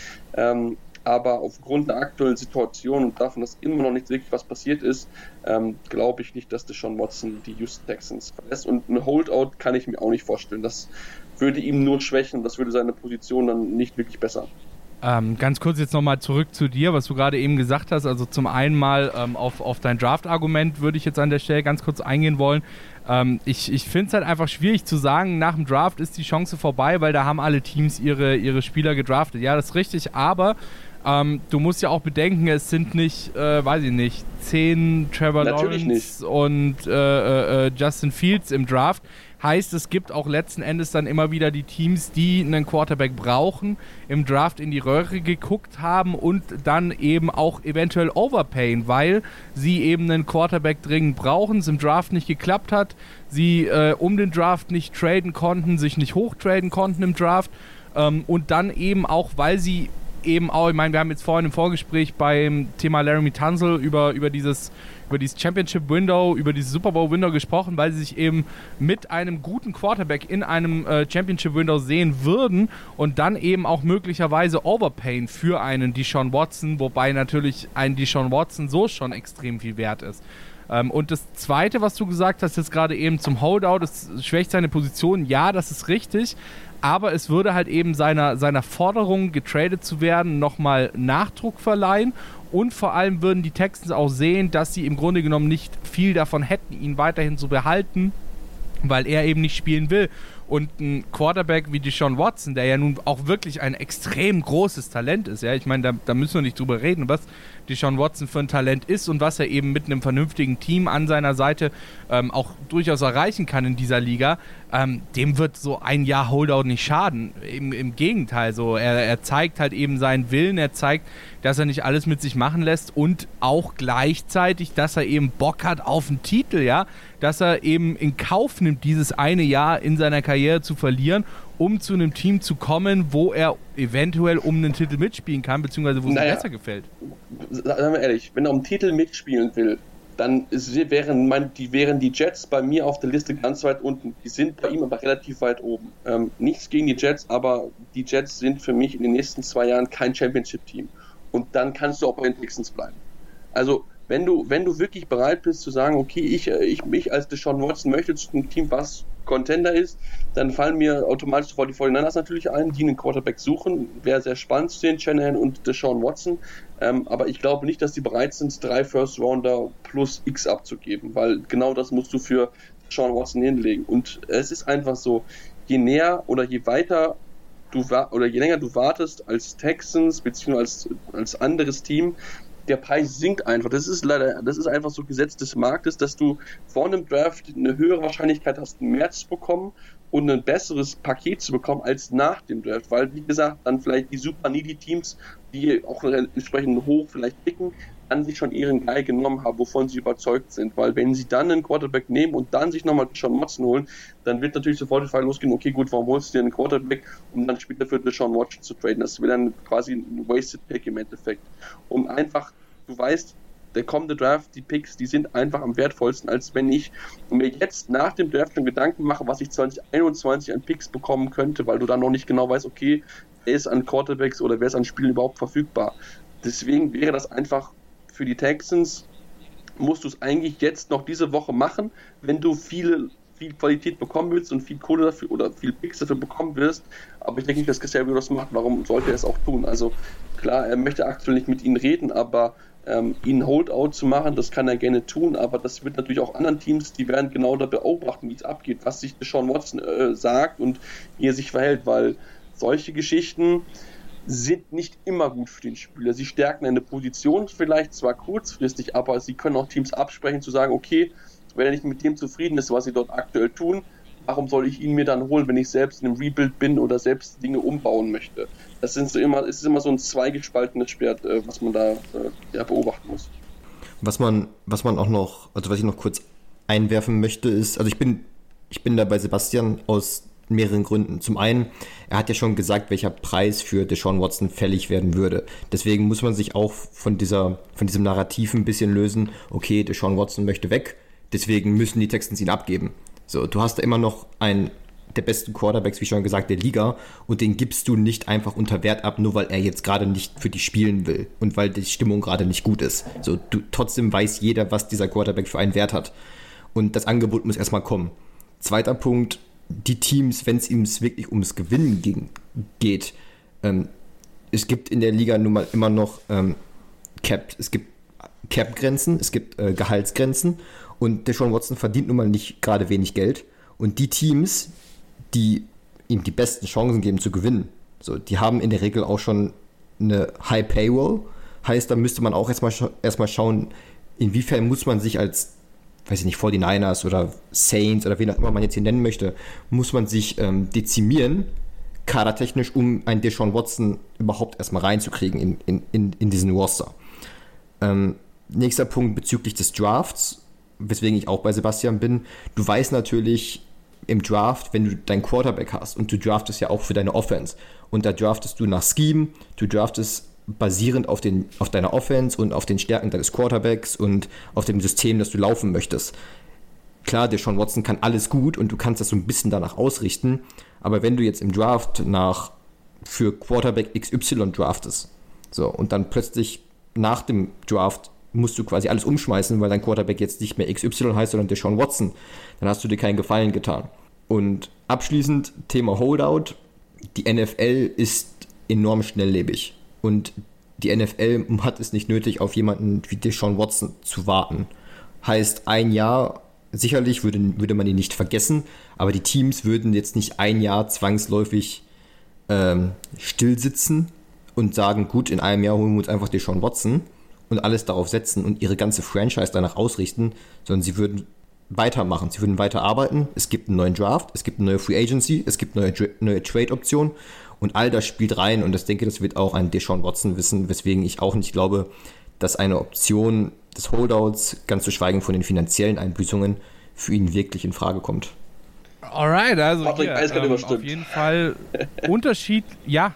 Speaker 3: Aber aufgrund der aktuellen Situation und davon, dass immer noch nicht wirklich was passiert ist, ähm, glaube ich nicht, dass Deshaun Watson die Houston Texans verlässt. Und ein Holdout kann ich mir auch nicht vorstellen. Das würde ihm nur schwächen, das würde seine Position dann nicht wirklich besser.
Speaker 2: Ähm, ganz kurz jetzt nochmal zurück zu dir, was du gerade eben gesagt hast. Also zum einen mal ähm, auf, auf dein Draft-Argument würde ich jetzt an der Stelle ganz kurz eingehen wollen. Ähm, ich ich finde es halt einfach schwierig zu sagen, nach dem Draft ist die Chance vorbei, weil da haben alle Teams ihre, ihre Spieler gedraftet. Ja, das ist richtig, aber ähm, du musst ja auch bedenken, es sind nicht, äh, weiß ich nicht, zehn Trevor Natürlich Lawrence nicht. und äh, äh, äh, Justin Fields im Draft. Heißt, es gibt auch letzten Endes dann immer wieder die Teams, die einen Quarterback brauchen, im Draft in die Röhre geguckt haben und dann eben auch eventuell overpayen, weil sie eben einen Quarterback dringend brauchen, es im Draft nicht geklappt hat, sie äh, um den Draft nicht traden konnten, sich nicht hochtraden konnten im Draft ähm, und dann eben auch, weil sie eben auch, ich meine, wir haben jetzt vorhin im Vorgespräch beim Thema Laramie Tunzel über, über dieses über dieses Championship Window, über dieses Super Bowl Window gesprochen, weil sie sich eben mit einem guten Quarterback in einem äh, Championship Window sehen würden und dann eben auch möglicherweise overpayen für einen Deshaun Watson, wobei natürlich ein Deshaun Watson so schon extrem viel wert ist. Ähm, und das Zweite, was du gesagt hast, jetzt gerade eben zum Holdout, es schwächt seine Position. Ja, das ist richtig aber es würde halt eben seiner, seiner Forderung, getradet zu werden, nochmal Nachdruck verleihen und vor allem würden die Texans auch sehen, dass sie im Grunde genommen nicht viel davon hätten, ihn weiterhin zu behalten, weil er eben nicht spielen will. Und ein Quarterback wie Deshaun Watson, der ja nun auch wirklich ein extrem großes Talent ist, ja, ich meine, da, da müssen wir nicht drüber reden, was Deshaun Watson für ein Talent ist und was er eben mit einem vernünftigen Team an seiner Seite ähm, auch durchaus erreichen kann in dieser Liga, ähm, dem wird so ein Jahr Holdout nicht schaden. Im, im Gegenteil, so er, er zeigt halt eben seinen Willen, er zeigt, dass er nicht alles mit sich machen lässt und auch gleichzeitig, dass er eben Bock hat auf einen Titel, ja, dass er eben in Kauf nimmt, dieses eine Jahr in seiner Karriere zu verlieren um zu einem Team zu kommen, wo er eventuell um einen Titel mitspielen kann, beziehungsweise wo es naja, ihm besser gefällt.
Speaker 3: Sagen wir ehrlich, wenn er um einen Titel mitspielen will, dann wären, mein, die, wären die Jets bei mir auf der Liste ganz weit unten. Die sind bei ihm aber relativ weit oben. Ähm, nichts gegen die Jets, aber die Jets sind für mich in den nächsten zwei Jahren kein Championship-Team. Und dann kannst du auch bei den Texans bleiben. Also, wenn du, wenn du wirklich bereit bist zu sagen, okay, ich, ich mich als Deshaun Watson möchte zu einem Team, was Contender ist, dann fallen mir automatisch sofort die 49ers natürlich ein, die einen Quarterback suchen. Wäre sehr spannend zu sehen, Shanahan und Deshaun Watson. Ähm, aber ich glaube nicht, dass die bereit sind, drei First Rounder plus X abzugeben, weil genau das musst du für Deshaun Watson hinlegen. Und es ist einfach so, je näher oder je weiter du oder je länger du wartest als Texans beziehungsweise als, als anderes Team, der Preis sinkt einfach. Das ist leider, das ist einfach so Gesetz des Marktes, dass du vor einem Draft eine höhere Wahrscheinlichkeit hast, mehr zu bekommen und ein besseres Paket zu bekommen als nach dem Draft, weil wie gesagt, dann vielleicht die super needy Teams, die auch entsprechend hoch vielleicht picken, an sich schon ihren Guy genommen haben, wovon sie überzeugt sind. Weil wenn sie dann einen Quarterback nehmen und dann sich nochmal Sean Watson holen, dann wird natürlich sofort die Frage losgehen, okay gut, warum holst du dir einen Quarterback, um dann später für Sean Watson zu traden? Das wäre dann quasi ein Wasted Pick im Endeffekt. Um einfach du weißt, der kommende Draft, die Picks, die sind einfach am wertvollsten, als wenn ich mir jetzt nach dem Draft schon Gedanken mache, was ich 2021 an Picks bekommen könnte, weil du dann noch nicht genau weißt, okay, wer ist an Quarterbacks oder wer ist an Spielen überhaupt verfügbar. Deswegen wäre das einfach für die Texans musst du es eigentlich jetzt noch diese Woche machen, wenn du viele viel Qualität bekommen willst und viel Kohle dafür oder viel Picks dafür bekommen wirst. Aber ich denke nicht, dass Casario das macht. Warum sollte er es auch tun? Also klar, er möchte aktuell nicht mit ihnen reden, aber ähm, ihn Holdout zu machen, das kann er gerne tun, aber das wird natürlich auch anderen Teams, die werden genau da beobachten, wie es abgeht, was sich Sean Watson äh, sagt und wie er sich verhält, weil solche Geschichten sind nicht immer gut für den Spieler. Sie stärken eine Position vielleicht zwar kurzfristig, aber sie können auch Teams absprechen zu sagen, okay, wenn er nicht mit dem zufrieden ist, was sie dort aktuell tun, warum soll ich ihn mir dann holen, wenn ich selbst in einem Rebuild bin oder selbst Dinge umbauen möchte? Das sind so immer, ist immer so ein zweigespaltenes Schwert, äh, was man da äh, ja, beobachten muss.
Speaker 4: Was man, was man auch noch, also was ich noch kurz einwerfen möchte, ist, also ich bin, ich bin da bei Sebastian aus mehreren Gründen. Zum einen, er hat ja schon gesagt, welcher Preis für Deshaun Watson fällig werden würde. Deswegen muss man sich auch von dieser, von diesem Narrativ ein bisschen lösen. Okay, Deshaun Watson möchte weg Deswegen müssen die Texans ihn abgeben. So, du hast da immer noch einen der besten Quarterbacks, wie schon gesagt, der Liga und den gibst du nicht einfach unter Wert ab, nur weil er jetzt gerade nicht für dich spielen will und weil die Stimmung gerade nicht gut ist. So, du, trotzdem weiß jeder, was dieser Quarterback für einen Wert hat. Und das Angebot muss erstmal kommen. Zweiter Punkt, die Teams, wenn es ihm wirklich ums Gewinnen ging, geht, ähm, es gibt in der Liga nun mal immer noch ähm, Cap, es gibt Cap-Grenzen, es gibt äh, Gehaltsgrenzen und Deshaun Watson verdient nun mal nicht gerade wenig Geld. Und die Teams, die ihm die besten Chancen geben zu gewinnen, so, die haben in der Regel auch schon eine High Payroll. Heißt, da müsste man auch erstmal erstmal schauen, inwiefern muss man sich als, weiß ich nicht, 49ers oder Saints oder wen auch immer man jetzt hier nennen möchte, muss man sich ähm, dezimieren, kadertechnisch, um einen Deshaun Watson überhaupt erstmal reinzukriegen in, in, in, in diesen Roster. Ähm, nächster Punkt bezüglich des Drafts weswegen ich auch bei Sebastian bin, du weißt natürlich im Draft, wenn du deinen Quarterback hast und du draftest ja auch für deine Offense und da draftest du nach Scheme, du draftest basierend auf, den, auf deiner Offense und auf den Stärken deines Quarterbacks und auf dem System, das du laufen möchtest. Klar, der Sean Watson kann alles gut und du kannst das so ein bisschen danach ausrichten, aber wenn du jetzt im Draft nach für Quarterback XY draftest, so und dann plötzlich nach dem Draft musst du quasi alles umschmeißen, weil dein Quarterback jetzt nicht mehr XY heißt, sondern Deshaun Watson. Dann hast du dir keinen Gefallen getan. Und abschließend Thema Holdout. Die NFL ist enorm schnelllebig. Und die NFL *laughs* hat es nicht nötig, auf jemanden wie Deshaun Watson zu warten. Heißt, ein Jahr, sicherlich würde, würde man ihn nicht vergessen, aber die Teams würden jetzt nicht ein Jahr zwangsläufig ähm, still sitzen und sagen, gut, in einem Jahr holen wir uns einfach Deshaun Watson, und alles darauf setzen und ihre ganze Franchise danach ausrichten, sondern sie würden weitermachen, sie würden weiter arbeiten. Es gibt einen neuen Draft, es gibt eine neue Free Agency, es gibt neue, neue Trade-Optionen und all das spielt rein und ich denke, das wird auch ein Deshaun Watson wissen, weswegen ich auch nicht glaube, dass eine Option des Holdouts, ganz zu schweigen von den finanziellen Einbüßungen, für ihn wirklich in Frage kommt.
Speaker 2: Alright, also hier, ähm, auf jeden Fall *laughs* Unterschied, ja,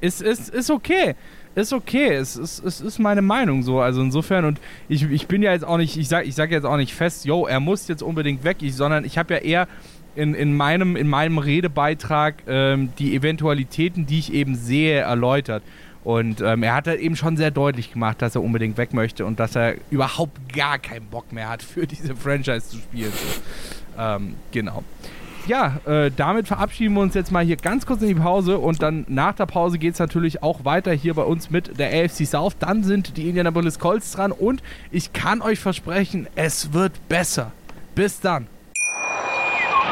Speaker 2: ist, ist, ist okay ist okay. Es ist, es ist meine Meinung so. Also insofern, und ich, ich bin ja jetzt auch nicht, ich sage ich sag jetzt auch nicht fest, yo, er muss jetzt unbedingt weg, ich, sondern ich habe ja eher in, in, meinem, in meinem Redebeitrag ähm, die Eventualitäten, die ich eben sehe, erläutert. Und ähm, er hat halt eben schon sehr deutlich gemacht, dass er unbedingt weg möchte und dass er überhaupt gar keinen Bock mehr hat, *laughs* für diese Franchise zu spielen. Ähm, genau ja, äh, damit verabschieden wir uns jetzt mal hier ganz kurz in die Pause und dann nach der Pause geht es natürlich auch weiter hier bei uns mit der AFC South. Dann sind die Indianapolis Colts dran und ich kann euch versprechen, es wird besser. Bis dann.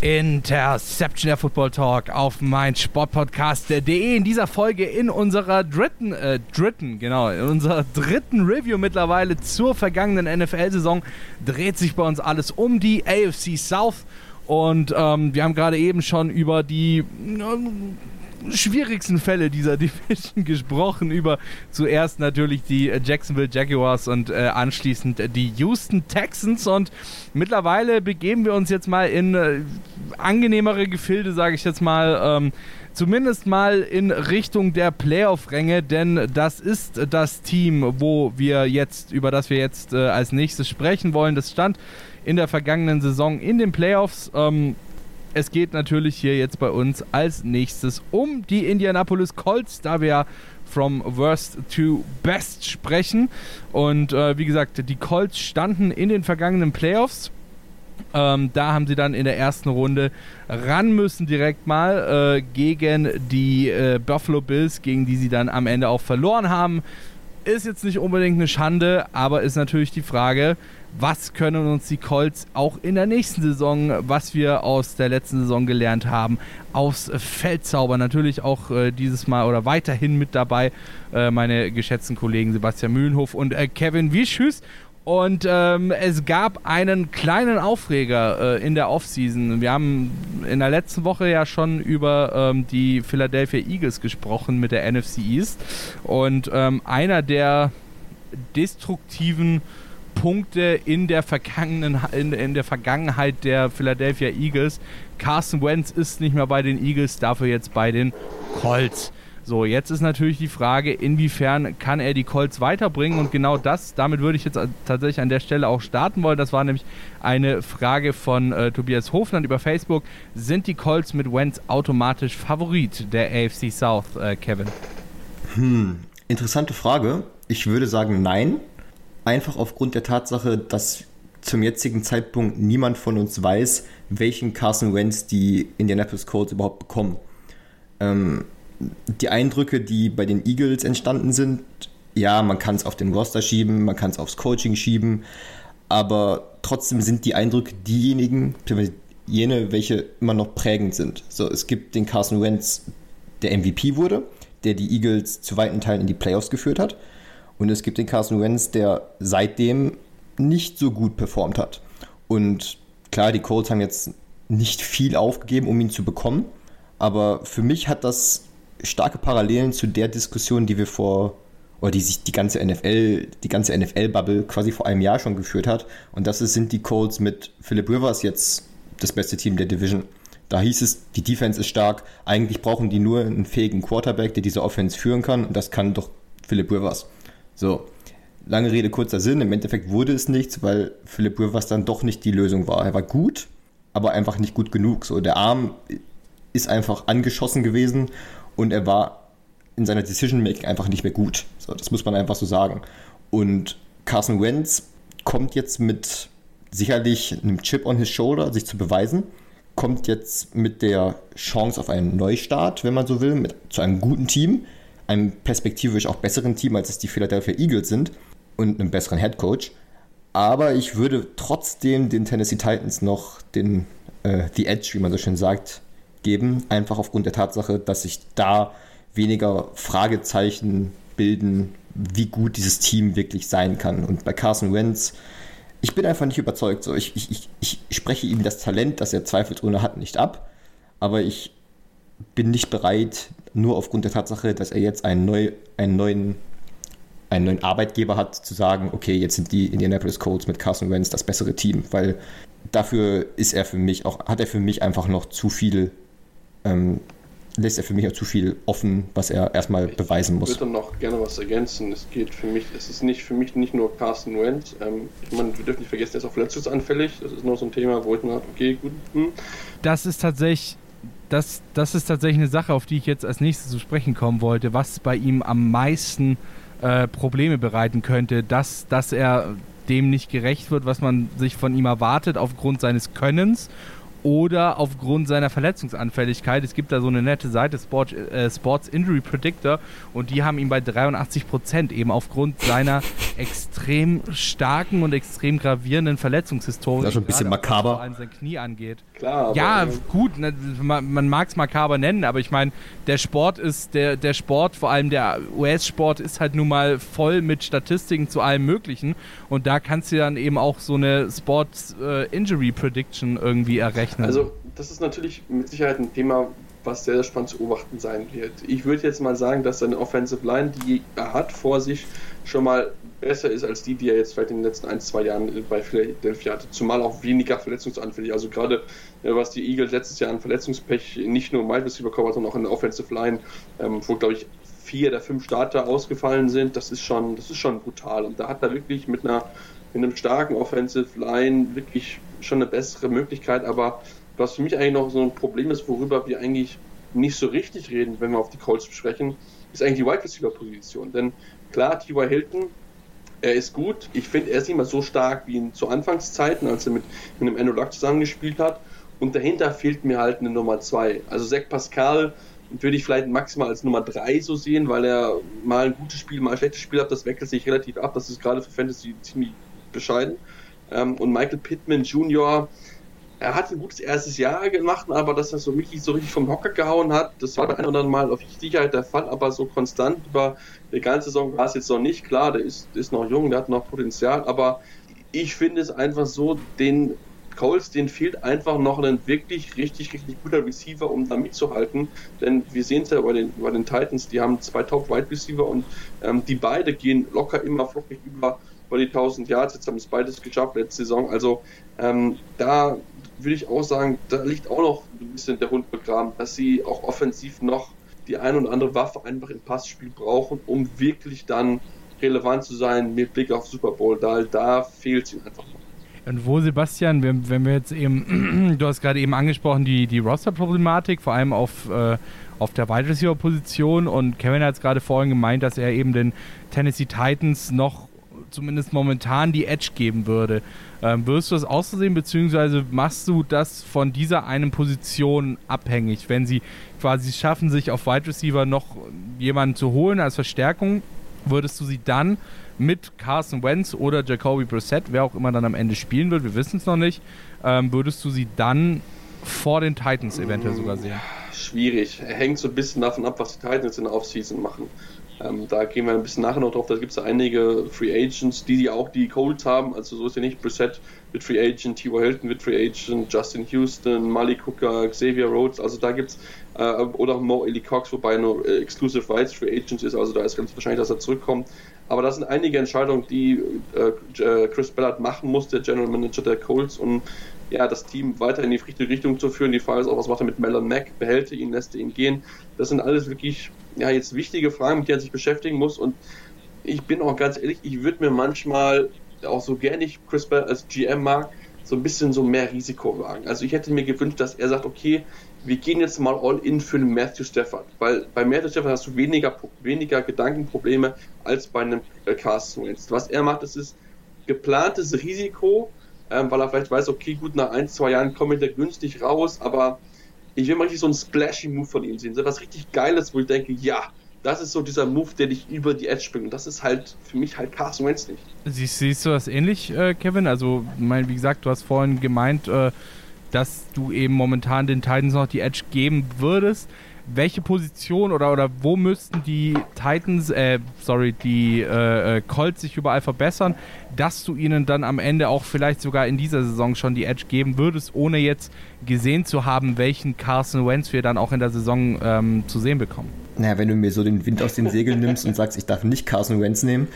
Speaker 2: Interception der Football Talk auf mein Sportpodcast.de in dieser Folge in unserer dritten, äh, dritten, genau, in unserer dritten Review mittlerweile zur vergangenen NFL-Saison dreht sich bei uns alles um die AFC South. Und ähm, wir haben gerade eben schon über die schwierigsten Fälle dieser *laughs* Division gesprochen. Über zuerst natürlich die Jacksonville Jaguars und äh, anschließend die Houston Texans. Und mittlerweile begeben wir uns jetzt mal in äh, angenehmere Gefilde, sage ich jetzt mal. Ähm, zumindest mal in Richtung der Playoff-Ränge, denn das ist das Team, wo wir jetzt, über das wir jetzt äh, als nächstes sprechen wollen. Das stand in der vergangenen Saison in den Playoffs. Ähm, es geht natürlich hier jetzt bei uns als nächstes um die Indianapolis Colts, da wir from worst to best sprechen. Und äh, wie gesagt, die Colts standen in den vergangenen Playoffs. Ähm, da haben sie dann in der ersten Runde ran müssen direkt mal äh, gegen die äh, Buffalo Bills, gegen die sie dann am Ende auch verloren haben. Ist jetzt nicht unbedingt eine Schande, aber ist natürlich die Frage, was können uns die Colts auch in der nächsten Saison, was wir aus der letzten Saison gelernt haben, aufs Feld zaubern. Natürlich auch äh, dieses Mal oder weiterhin mit dabei äh, meine geschätzten Kollegen Sebastian Mühlenhof und äh, Kevin Wieschüss. Und ähm, es gab einen kleinen Aufreger äh, in der Offseason. Wir haben in der letzten Woche ja schon über ähm, die Philadelphia Eagles gesprochen mit der NFC East. Und ähm, einer der destruktiven Punkte in der, vergangenen, in, in, der Vergangenheit der Philadelphia Eagles. Carson Wentz ist nicht mehr bei den Eagles, dafür jetzt bei den Colts. So, jetzt ist natürlich die Frage, inwiefern kann er die Colts weiterbringen und genau das, damit würde ich jetzt tatsächlich an der Stelle auch starten wollen. Das war nämlich eine Frage von äh, Tobias Hofland über Facebook. Sind die Colts mit Wentz automatisch Favorit der AFC South, äh, Kevin?
Speaker 4: Hm, interessante Frage. Ich würde sagen nein. Einfach aufgrund der Tatsache, dass zum jetzigen Zeitpunkt niemand von uns weiß, welchen Carson Wentz die Indianapolis Colts überhaupt bekommen. Ähm, die Eindrücke, die bei den Eagles entstanden sind, ja, man kann es auf den Roster schieben, man kann es aufs Coaching schieben, aber trotzdem sind die Eindrücke diejenigen, jene, welche immer noch prägend sind. So, es gibt den Carson Wentz, der MVP wurde, der die Eagles zu weiten Teilen in die Playoffs geführt hat. Und es gibt den Carson Wentz, der seitdem nicht so gut performt hat. Und klar, die Colts haben jetzt nicht viel aufgegeben, um ihn zu bekommen. Aber für mich hat das starke Parallelen zu der Diskussion, die wir vor, oder die sich die ganze NFL, die ganze NFL-Bubble quasi vor einem Jahr schon geführt hat. Und das sind die Colts mit Philip Rivers jetzt das beste Team der Division. Da hieß es, die Defense ist stark. Eigentlich brauchen die nur einen fähigen Quarterback, der diese Offense führen kann. Und das kann doch Philip Rivers. So, lange Rede, kurzer Sinn. Im Endeffekt wurde es nichts, weil Philip Rivers dann doch nicht die Lösung war. Er war gut, aber einfach nicht gut genug. So, der Arm ist einfach angeschossen gewesen und er war in seiner Decision-Making einfach nicht mehr gut. So, das muss man einfach so sagen. Und Carson Wentz kommt jetzt mit sicherlich einem Chip on his shoulder, sich zu beweisen. Kommt jetzt mit der Chance auf einen Neustart, wenn man so will, mit, zu einem guten Team einem perspektivisch auch besseren Team, als es die Philadelphia Eagles sind und einem besseren Head Coach. Aber ich würde trotzdem den Tennessee Titans noch den äh, The Edge, wie man so schön sagt, geben. Einfach aufgrund der Tatsache, dass sich da weniger Fragezeichen bilden, wie gut dieses Team wirklich sein kann. Und bei Carson Wentz, ich bin einfach nicht überzeugt. So, ich, ich, ich spreche ihm das Talent, das er zweifelsohne hat, nicht ab. Aber ich bin nicht bereit, nur aufgrund der Tatsache, dass er jetzt einen, neu, einen, neuen, einen neuen Arbeitgeber hat, zu sagen, okay, jetzt sind die Indianapolis Colts mit Carson Wentz das bessere Team, weil dafür ist er für mich auch, hat er für mich einfach noch zu viel, ähm, lässt er für mich auch zu viel offen, was er erstmal ich beweisen muss.
Speaker 3: Ich würde noch gerne was ergänzen. Es geht für mich, es ist nicht für mich nicht nur Carson Wentz. Ähm, ich meine, wir dürfen nicht vergessen, er ist auch verletzungsanfällig. Das ist noch so ein Thema, wo ich mir okay, gut. Hm.
Speaker 2: Das ist tatsächlich das, das ist tatsächlich eine Sache, auf die ich jetzt als nächstes zu sprechen kommen wollte, was bei ihm am meisten äh, Probleme bereiten könnte, dass, dass er dem nicht gerecht wird, was man sich von ihm erwartet aufgrund seines Könnens oder aufgrund seiner Verletzungsanfälligkeit. Es gibt da so eine nette Seite, Sport, äh, Sports Injury Predictor, und die haben ihn bei 83 Prozent eben aufgrund seiner *laughs* extrem starken und extrem gravierenden Verletzungshistorie.
Speaker 4: Das ist schon ein bisschen makaber.
Speaker 2: Vor allem sein Knie angeht. Klar. ja, gut, ne, man, man mag es makaber nennen, aber ich meine, der Sport ist, der, der Sport, vor allem der US-Sport, ist halt nun mal voll mit Statistiken zu allem Möglichen. Und da kannst du dann eben auch so eine Sports äh, Injury Prediction irgendwie errechnen.
Speaker 3: Also, das ist natürlich mit Sicherheit ein Thema, was sehr, sehr spannend zu beobachten sein wird. Ich würde jetzt mal sagen, dass seine Offensive Line, die er hat vor sich, schon mal besser ist als die, die er jetzt vielleicht in den letzten ein, zwei Jahren bei Philadelphia hatte. Zumal auch weniger verletzungsanfällig. Also gerade äh, was die Eagles letztes Jahr an Verletzungspech nicht nur im Wide Receiver Cover, sondern auch in der Offensive Line, ähm, wo glaube ich vier der fünf Starter ausgefallen sind, das ist schon, das ist schon brutal. Und da hat er wirklich mit einer mit einem starken Offensive Line wirklich schon eine bessere Möglichkeit, aber was für mich eigentlich noch so ein Problem ist, worüber wir eigentlich nicht so richtig reden, wenn wir auf die Colts besprechen, ist eigentlich die Wide Receiver Position. Denn klar, T.Y. Hilton, er ist gut. Ich finde, er ist nicht mehr so stark wie zu Anfangszeiten, als er mit, mit einem Endo zusammengespielt hat. Und dahinter fehlt mir halt eine Nummer 2. Also Zach Pascal würde ich vielleicht maximal als Nummer 3 so sehen, weil er mal ein gutes Spiel, mal ein schlechtes Spiel hat. Das wechselt sich relativ ab. Das ist gerade für Fantasy ziemlich bescheiden. Ähm, und Michael Pittman Jr., er hat ein gutes erstes Jahr gemacht, aber dass er so richtig, so richtig vom Hocker gehauen hat, das war bei einem oder anderen Mal auf Sicherheit der Fall, aber so konstant über die ganze Saison war es jetzt noch nicht. Klar, der ist, ist noch jung, der hat noch Potenzial, aber ich finde es einfach so, den Coles, den fehlt einfach noch ein wirklich richtig, richtig guter Receiver, um da mitzuhalten. Denn wir sehen es ja bei den, bei den Titans, die haben zwei Top-Wide Receiver und ähm, die beide gehen locker immer flockig über, über die 1000 Yards. Jetzt haben es beides geschafft letzte Saison. Also ähm, da würde ich auch sagen, da liegt auch noch ein bisschen der Hund begraben, dass sie auch offensiv noch die ein oder andere Waffe einfach im Passspiel brauchen, um wirklich dann relevant zu sein mit Blick auf Super Bowl. Da, da fehlt sie einfach noch.
Speaker 2: Und wo, Sebastian, wenn, wenn wir jetzt eben, *clears throat* du hast gerade eben angesprochen, die, die Roster-Problematik, vor allem auf, äh, auf der Wide Receiver-Position und Kevin hat es gerade vorhin gemeint, dass er eben den Tennessee Titans noch zumindest momentan die Edge geben würde. Ähm, wirst du das auch so sehen, beziehungsweise machst du das von dieser einen Position abhängig? Wenn sie quasi schaffen, sich auf Wide Receiver noch jemanden zu holen als Verstärkung, würdest du sie dann mit Carson Wentz oder Jacoby Brissett, wer auch immer dann am Ende spielen wird, wir wissen es noch nicht, ähm, würdest du sie dann vor den Titans eventuell sogar sehen?
Speaker 3: Schwierig. Hängt so ein bisschen davon ab, was die Titans in der Offseason machen. Ähm, da gehen wir ein bisschen nachher noch drauf. Da gibt es einige Free Agents, die, die auch die Colts haben. Also so ist ja nicht. Brissett wird Free Agent, T.Y. Hilton wird Free Agent, Justin Houston, Malik Hooker, Xavier Rhodes. Also da gibt es, äh, oder Mo Eli Cox, wobei nur äh, Exclusive Rights Free Agents ist. Also da ist ganz wahrscheinlich, dass er zurückkommt. Aber das sind einige Entscheidungen, die äh, äh, Chris Ballard machen muss, der General Manager der Colts, um ja, das Team weiter in die richtige Richtung zu führen. Die Frage ist auch, was macht er mit Melon Mack? Behält er ihn, lässt er ihn gehen? Das sind alles wirklich ja, jetzt wichtige Fragen, mit denen er sich beschäftigen muss. Und ich bin auch ganz ehrlich, ich würde mir manchmal, auch so gerne ich Chris Bell als GM mag, so ein bisschen so mehr Risiko wagen. Also ich hätte mir gewünscht, dass er sagt, okay, wir gehen jetzt mal all in für einen Matthew Stafford. Weil bei Matthew Stafford hast du weniger, weniger Gedankenprobleme als bei einem Carson Wentz. Was er macht, das ist geplantes Risiko, ähm, weil er vielleicht weiß, okay, gut, nach ein, zwei Jahren komme ich da günstig raus, aber ich will mal richtig so einen splashy Move von ihm sehen. So was richtig Geiles, wo ich denke, ja, das ist so dieser Move, der dich über die Edge bringt. Und das ist halt für mich halt Carson Wentz nicht.
Speaker 2: Siehst, siehst du das ähnlich, äh, Kevin? Also, mein, wie gesagt, du hast vorhin gemeint, äh, dass du eben momentan den Titans noch die Edge geben würdest welche Position oder, oder wo müssten die Titans, äh, sorry, die äh, äh, Colts sich überall verbessern, dass du ihnen dann am Ende auch vielleicht sogar in dieser Saison schon die Edge geben würdest, ohne jetzt gesehen zu haben, welchen Carson Wentz wir dann auch in der Saison ähm, zu sehen bekommen?
Speaker 4: Naja, wenn du mir so den Wind aus den Segeln nimmst und sagst, ich darf nicht Carson Wentz nehmen,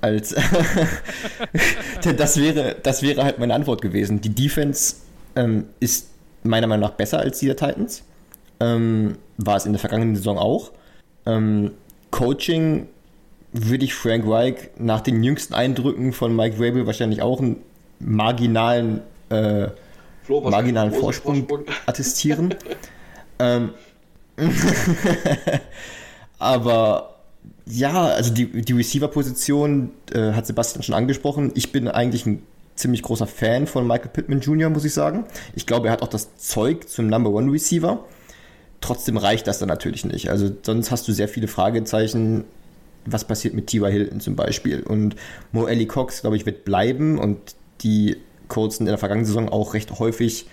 Speaker 4: als *laughs* das wäre, das wäre halt meine Antwort gewesen. Die Defense ähm, ist meiner Meinung nach besser als die der Titans. Ähm, war es in der vergangenen Saison auch. Ähm, Coaching würde ich Frank Reich nach den jüngsten Eindrücken von Mike Rabel wahrscheinlich auch einen marginalen, äh, Flo, marginalen Vorsprung, Vorsprung, *laughs* attestieren. ähm, *laughs* aber ja, also die, die Receiver-Position äh, hat Sebastian schon angesprochen. Ich bin eigentlich ein ziemlich großer Fan von Michael Pittman Jr., muss ich sagen. Ich glaube, er hat auch das Zeug zum Number One Receiver. Trotzdem reicht das dann natürlich nicht. Also sonst hast du sehr viele Fragezeichen. Was passiert mit T.Y. Hilton zum Beispiel? Und Mo Ellie Cox, glaube ich, wird bleiben und die Colts in der vergangenen Saison auch recht häufig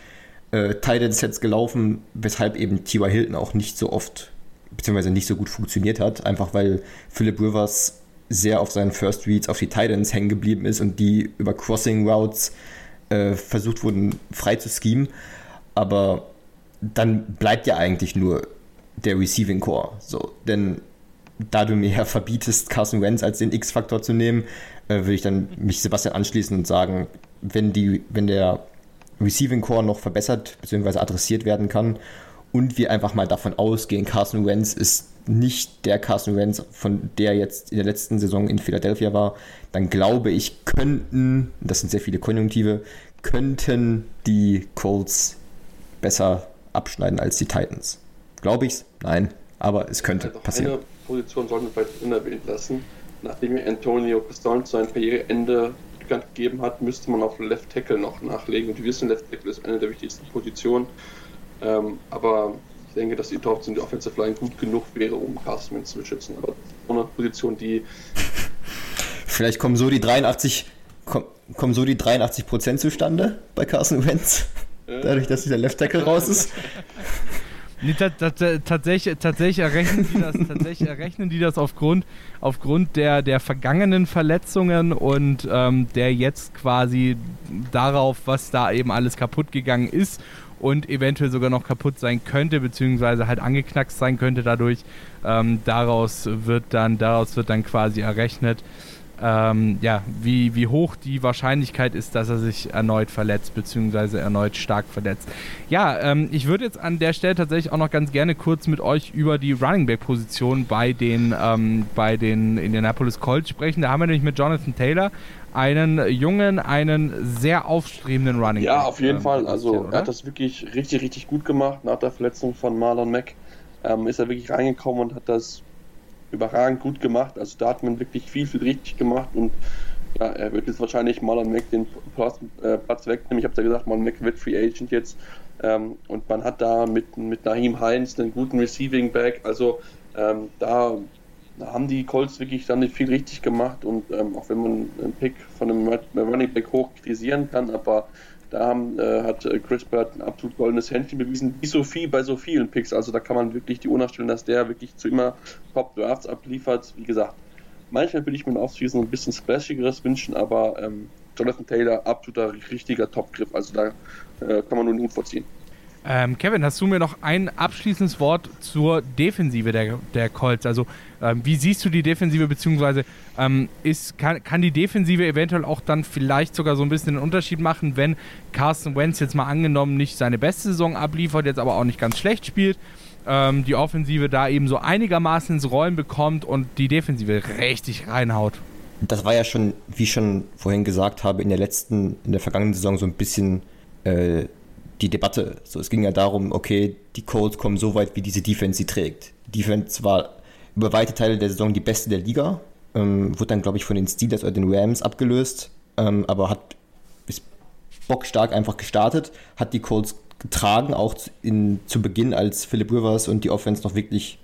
Speaker 4: äh, Tight-End-Sets gelaufen, weshalb eben T.Y. Hilton auch nicht so oft beziehungsweise nicht so gut funktioniert hat, einfach weil Philip Rivers sehr auf seinen First Reads auf die Titans hängen geblieben ist und die über Crossing Routes äh, versucht wurden frei zu schemen. Aber dann bleibt ja eigentlich nur der Receiving Core. So, denn da du mir ja *laughs* verbietest, Carson Wentz als den X-Faktor zu nehmen, äh, würde ich dann mich Sebastian anschließen und sagen, wenn, die, wenn der Receiving Core noch verbessert bzw. adressiert werden kann und wir einfach mal davon ausgehen, Carson Wentz ist nicht der Carson Wentz, von der jetzt in der letzten Saison in Philadelphia war, dann glaube ich, könnten, das sind sehr viele Konjunktive, könnten die Colts besser abschneiden als die Titans. Glaube ich's? Nein, aber es könnte also passieren.
Speaker 3: Eine Position sollten wir vielleicht unerwähnt lassen. Nachdem Antonio Costanzo sein Karriereende bekannt gegeben hat, müsste man auf Left Tackle noch nachlegen. Und wir wissen, Left Tackle ist eine der wichtigsten Positionen. Ähm, aber ich denke, dass die Dolphins in der Offensive Line gut genug wäre, um Carson Wentz zu beschützen. Aber eine Position, die. *laughs*
Speaker 4: Vielleicht kommen so die 83, komm, kommen so die 83 Prozent zustande bei Carson Wentz. Dadurch, dass dieser Left Tackle raus ist.
Speaker 2: Nee, tatsächlich, tatsächlich, errechnen die das, tatsächlich errechnen die das aufgrund, aufgrund der, der vergangenen Verletzungen und ähm, der jetzt quasi darauf, was da eben alles kaputt gegangen ist und eventuell sogar noch kaputt sein könnte, beziehungsweise halt angeknackst sein könnte dadurch. Ähm, daraus wird dann, daraus wird dann quasi errechnet, ähm, ja, wie, wie hoch die Wahrscheinlichkeit ist, dass er sich erneut verletzt, beziehungsweise erneut stark verletzt. Ja, ähm, ich würde jetzt an der Stelle tatsächlich auch noch ganz gerne kurz mit euch über die Running Back Position bei den, ähm, bei den Indianapolis Colts sprechen. Da haben wir nämlich mit Jonathan Taylor einen jungen, einen sehr aufstrebenden Running
Speaker 3: Back. Ja, auf jeden ähm, Fall. Also er hat das wirklich richtig, richtig gut gemacht. Nach der Verletzung von Marlon Mack ähm, ist er wirklich reingekommen und hat das überragend gut gemacht. Also da hat man wirklich viel, viel richtig gemacht und ja, er wird jetzt wahrscheinlich Marlon Mack den Platz, äh, Platz wegnehmen. Ich habe ja gesagt, Marlon Mack wird Free Agent jetzt. Ähm, und man hat da mit, mit Naheem Heinz einen guten Receiving Back. Also ähm, da, da, haben die Colts wirklich dann nicht viel richtig gemacht. Und ähm, auch wenn man einen Pick von einem Running Back hoch kritisieren kann, aber da haben, äh, hat äh, Chris Bird ein absolut goldenes Händchen bewiesen, wie so viel bei so vielen Picks. Also da kann man wirklich die Uhr stellen, dass der wirklich zu immer Top-Drafts abliefert. Wie gesagt, manchmal würde ich mir in ein bisschen splashigeres wünschen, aber ähm, Jonathan Taylor, absoluter richtiger Top-Griff. Also da äh, kann man nur den Hut vorziehen.
Speaker 2: Ähm, Kevin, hast du mir noch ein abschließendes Wort zur Defensive der, der Colts? Also, ähm, wie siehst du die Defensive, beziehungsweise ähm, ist, kann, kann die Defensive eventuell auch dann vielleicht sogar so ein bisschen den Unterschied machen, wenn Carson Wentz jetzt mal angenommen nicht seine beste Saison abliefert, jetzt aber auch nicht ganz schlecht spielt, ähm, die Offensive da eben so einigermaßen ins Rollen bekommt und die Defensive richtig reinhaut?
Speaker 4: Das war ja schon, wie ich schon vorhin gesagt habe, in der letzten, in der vergangenen Saison so ein bisschen. Äh, die Debatte. So, es ging ja darum, okay, die Colts kommen so weit, wie diese Defense sie trägt. Die Defense war über weite Teile der Saison die beste der Liga, ähm, wurde dann, glaube ich, von den Steelers oder den Rams abgelöst, ähm, aber hat ist bockstark einfach gestartet, hat die Colts getragen, auch in, zu Beginn, als Philip Rivers und die Offense noch wirklich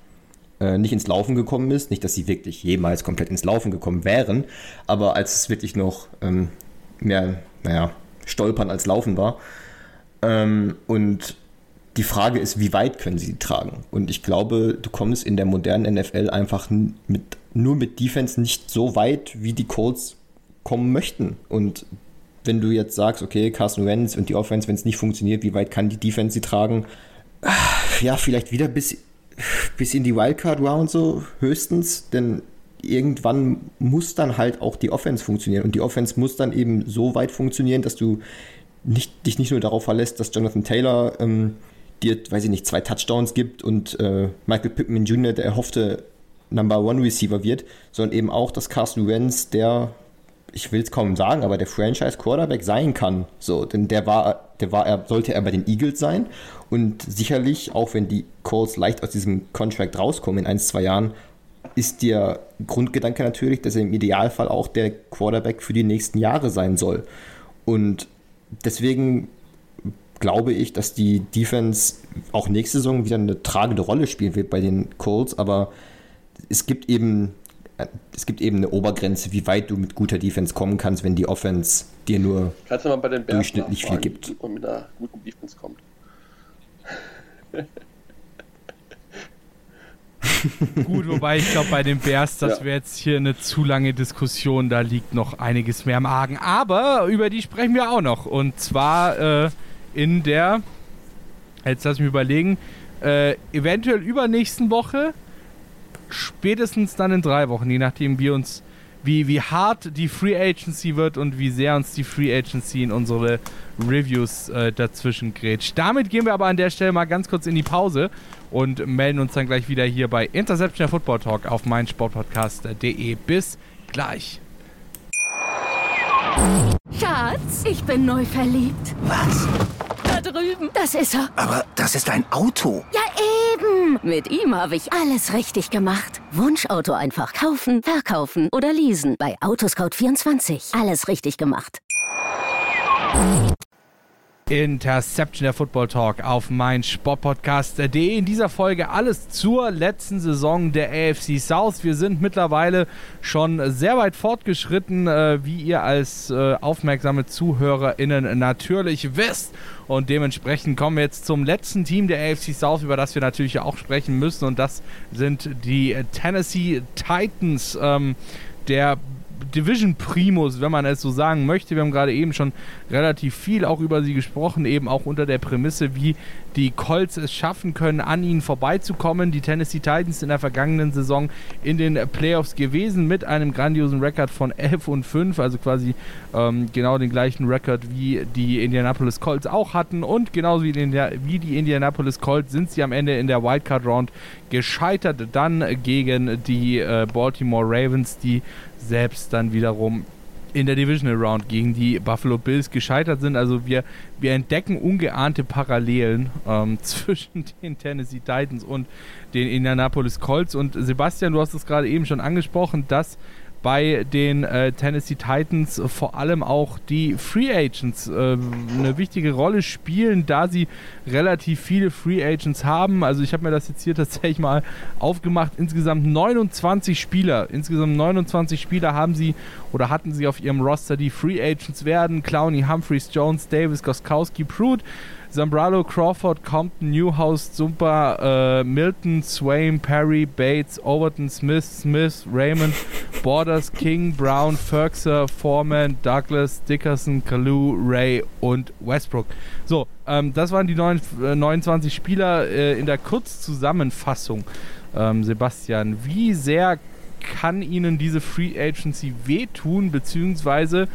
Speaker 4: äh, nicht ins Laufen gekommen ist. Nicht, dass sie wirklich jemals komplett ins Laufen gekommen wären, aber als es wirklich noch ähm, mehr, naja, Stolpern als Laufen war, ähm, und die Frage ist, wie weit können sie tragen? Und ich glaube, du kommst in der modernen NFL einfach mit, nur mit Defense nicht so weit, wie die Colts kommen möchten. Und wenn du jetzt sagst, okay, Carson Wentz und die Offense, wenn es nicht funktioniert, wie weit kann die Defense sie tragen? Ja, vielleicht wieder bis, bis in die Wildcard-Round so höchstens, denn irgendwann muss dann halt auch die Offense funktionieren. Und die Offense muss dann eben so weit funktionieren, dass du nicht, dich nicht nur darauf verlässt, dass Jonathan Taylor ähm, dir, weiß ich nicht, zwei Touchdowns gibt und äh, Michael Pittman Jr., der erhoffte Number One Receiver wird, sondern eben auch, dass Carson Wentz der, ich will es kaum sagen, aber der Franchise Quarterback sein kann. So, denn der war, der war, er sollte er bei den Eagles sein und sicherlich, auch wenn die Colts leicht aus diesem Contract rauskommen in ein, zwei Jahren, ist der Grundgedanke natürlich, dass er im Idealfall auch der Quarterback für die nächsten Jahre sein soll. Und deswegen glaube ich, dass die Defense auch nächste Saison wieder eine tragende Rolle spielen wird bei den Colts, aber es gibt eben es gibt eben eine Obergrenze, wie weit du mit guter Defense kommen kannst, wenn die Offense dir nur durchschnittlich viel gibt.
Speaker 3: Und mit einer guten Defense kommt. *laughs*
Speaker 2: Gut, wobei ich glaube, bei den Bears, das ja. wäre jetzt hier eine zu lange Diskussion, da liegt noch einiges mehr im Argen. Aber über die sprechen wir auch noch. Und zwar äh, in der, jetzt lass mich überlegen, Äh, eventuell übernächsten Woche, spätestens dann in drei Wochen, je nachdem, wie uns, wie, wie hart die Free Agency wird und wie sehr uns die Free Agency in unsere Reviews äh, dazwischen grätscht. Damit gehen wir aber an der Stelle mal ganz kurz in die Pause und melden uns dann gleich wieder hier bei Interception der Football Talk auf meinsportpodcast.de. Bis gleich.
Speaker 5: Schatz, ich bin neu verliebt.
Speaker 6: Was?
Speaker 5: Da drüben. Das ist er.
Speaker 6: Aber das ist ein Auto.
Speaker 5: Ja, eben. Mit ihm habe ich alles richtig gemacht. Wunschauto einfach kaufen, verkaufen oder leasen. Bei Autoscout24. Alles richtig gemacht.
Speaker 2: Interception der Football Talk auf mein Sportpodcast.de. In dieser Folge alles zur letzten Saison der AFC South. Wir sind mittlerweile schon sehr weit fortgeschritten, äh, wie ihr als äh, aufmerksame ZuhörerInnen natürlich wisst. Und dementsprechend kommen wir jetzt zum letzten Team der AFC South, über das wir natürlich auch sprechen müssen. Und das sind die Tennessee Titans. Ähm, der Division Primus, wenn man es so sagen möchte. Wir haben gerade eben schon relativ viel auch über sie gesprochen, eben auch unter der Prämisse, wie die Colts es schaffen können, an ihnen vorbeizukommen. Die Tennessee Titans in der vergangenen Saison in den Playoffs gewesen mit einem grandiosen Rekord von 11 und 5, also quasi ähm, genau den gleichen Rekord wie die Indianapolis Colts auch hatten und genauso wie, die, wie die Indianapolis Colts sind sie am Ende in der Wildcard Round gescheitert, dann gegen die äh, Baltimore Ravens, die selbst dann wiederum in der Divisional Round gegen die Buffalo Bills gescheitert sind. Also wir, wir entdecken ungeahnte Parallelen ähm, *laughs* zwischen den Tennessee Titans und den Indianapolis Colts. Und Sebastian, du hast es gerade eben schon angesprochen, dass bei den äh, Tennessee Titans vor allem auch die Free Agents äh, eine wichtige Rolle spielen, da sie relativ viele Free Agents haben. Also ich habe mir das jetzt hier *laughs* tatsächlich mal aufgemacht. Insgesamt 29 Spieler, insgesamt 29 Spieler haben sie oder hatten sie auf ihrem Roster, die Free Agents werden. Clowney, Humphreys, Jones, Davis, Goskowski, Prude. Zambrano, Crawford, Compton, Newhouse, Zumba, äh, Milton, Swain, Perry, Bates, Overton, Smith, Smith, Raymond, *laughs* Borders, King, Brown, Ferkser, Foreman, Douglas, Dickerson, Kalu, Ray und Westbrook. So, ähm, das waren die neun, äh, 29 Spieler äh, in der Kurzzusammenfassung. Ähm, Sebastian, wie sehr kann ihnen diese Free Agency wehtun, beziehungsweise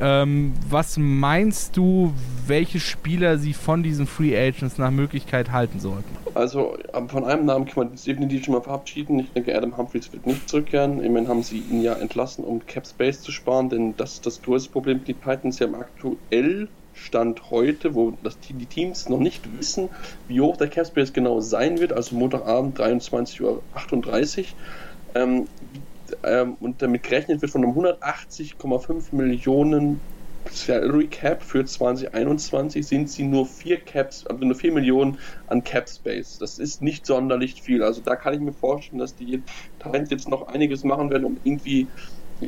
Speaker 2: ähm, was meinst du, welche Spieler sie von diesen Free Agents nach Möglichkeit halten sollten?
Speaker 3: Also von einem Namen kann man definitiv schon mal verabschieden. Ich denke, Adam Humphries wird nicht zurückkehren. Immerhin haben sie ihn ja entlassen, um Cap Space zu sparen, denn das ist das größte Problem. Die Titans haben aktuell Stand heute, wo das, die Teams noch nicht wissen, wie hoch der Cap Space genau sein wird, also Montagabend 23.38 Uhr. Ähm, ähm, und damit gerechnet wird von einem 180,5 Millionen Salary Cap für 2021 sind sie nur 4 Caps, also nur 4 Millionen an Cap Space. Das ist nicht sonderlich viel. Also da kann ich mir vorstellen, dass die Titans jetzt noch einiges machen werden, um irgendwie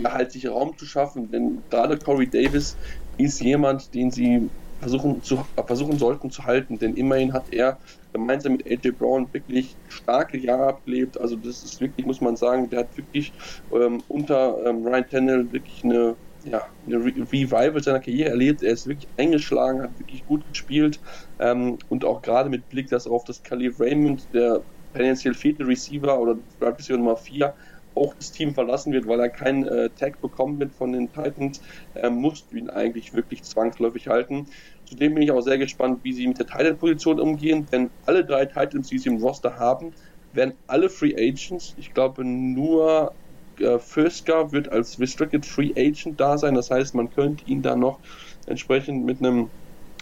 Speaker 3: halt sich Raum zu schaffen. Denn gerade Corey Davis ist jemand, den sie versuchen, zu, versuchen sollten zu halten. Denn immerhin hat er gemeinsam mit AJ Brown wirklich starke Jahre abgelebt. Also das ist wirklich, muss man sagen, der hat wirklich ähm, unter ähm, Ryan Tannehill wirklich eine, ja, eine Re Revival seiner Karriere erlebt. Er ist wirklich eingeschlagen, hat wirklich gut gespielt ähm, und auch gerade mit Blick das auf das Khalif Raymond, der tendenziell vierte Receiver oder Receiver Nummer 4, auch das Team verlassen wird, weil er keinen äh, Tag bekommen wird von den Titans, äh, musst du ihn eigentlich wirklich zwangsläufig halten. Zudem bin ich auch sehr gespannt, wie sie mit der Titan-Position umgehen, denn alle drei Titans, die sie im Roster haben, werden alle Free Agents. Ich glaube, nur äh, Fürsker wird als Restricted Free Agent da sein. Das heißt, man könnte ihn da noch entsprechend mit einem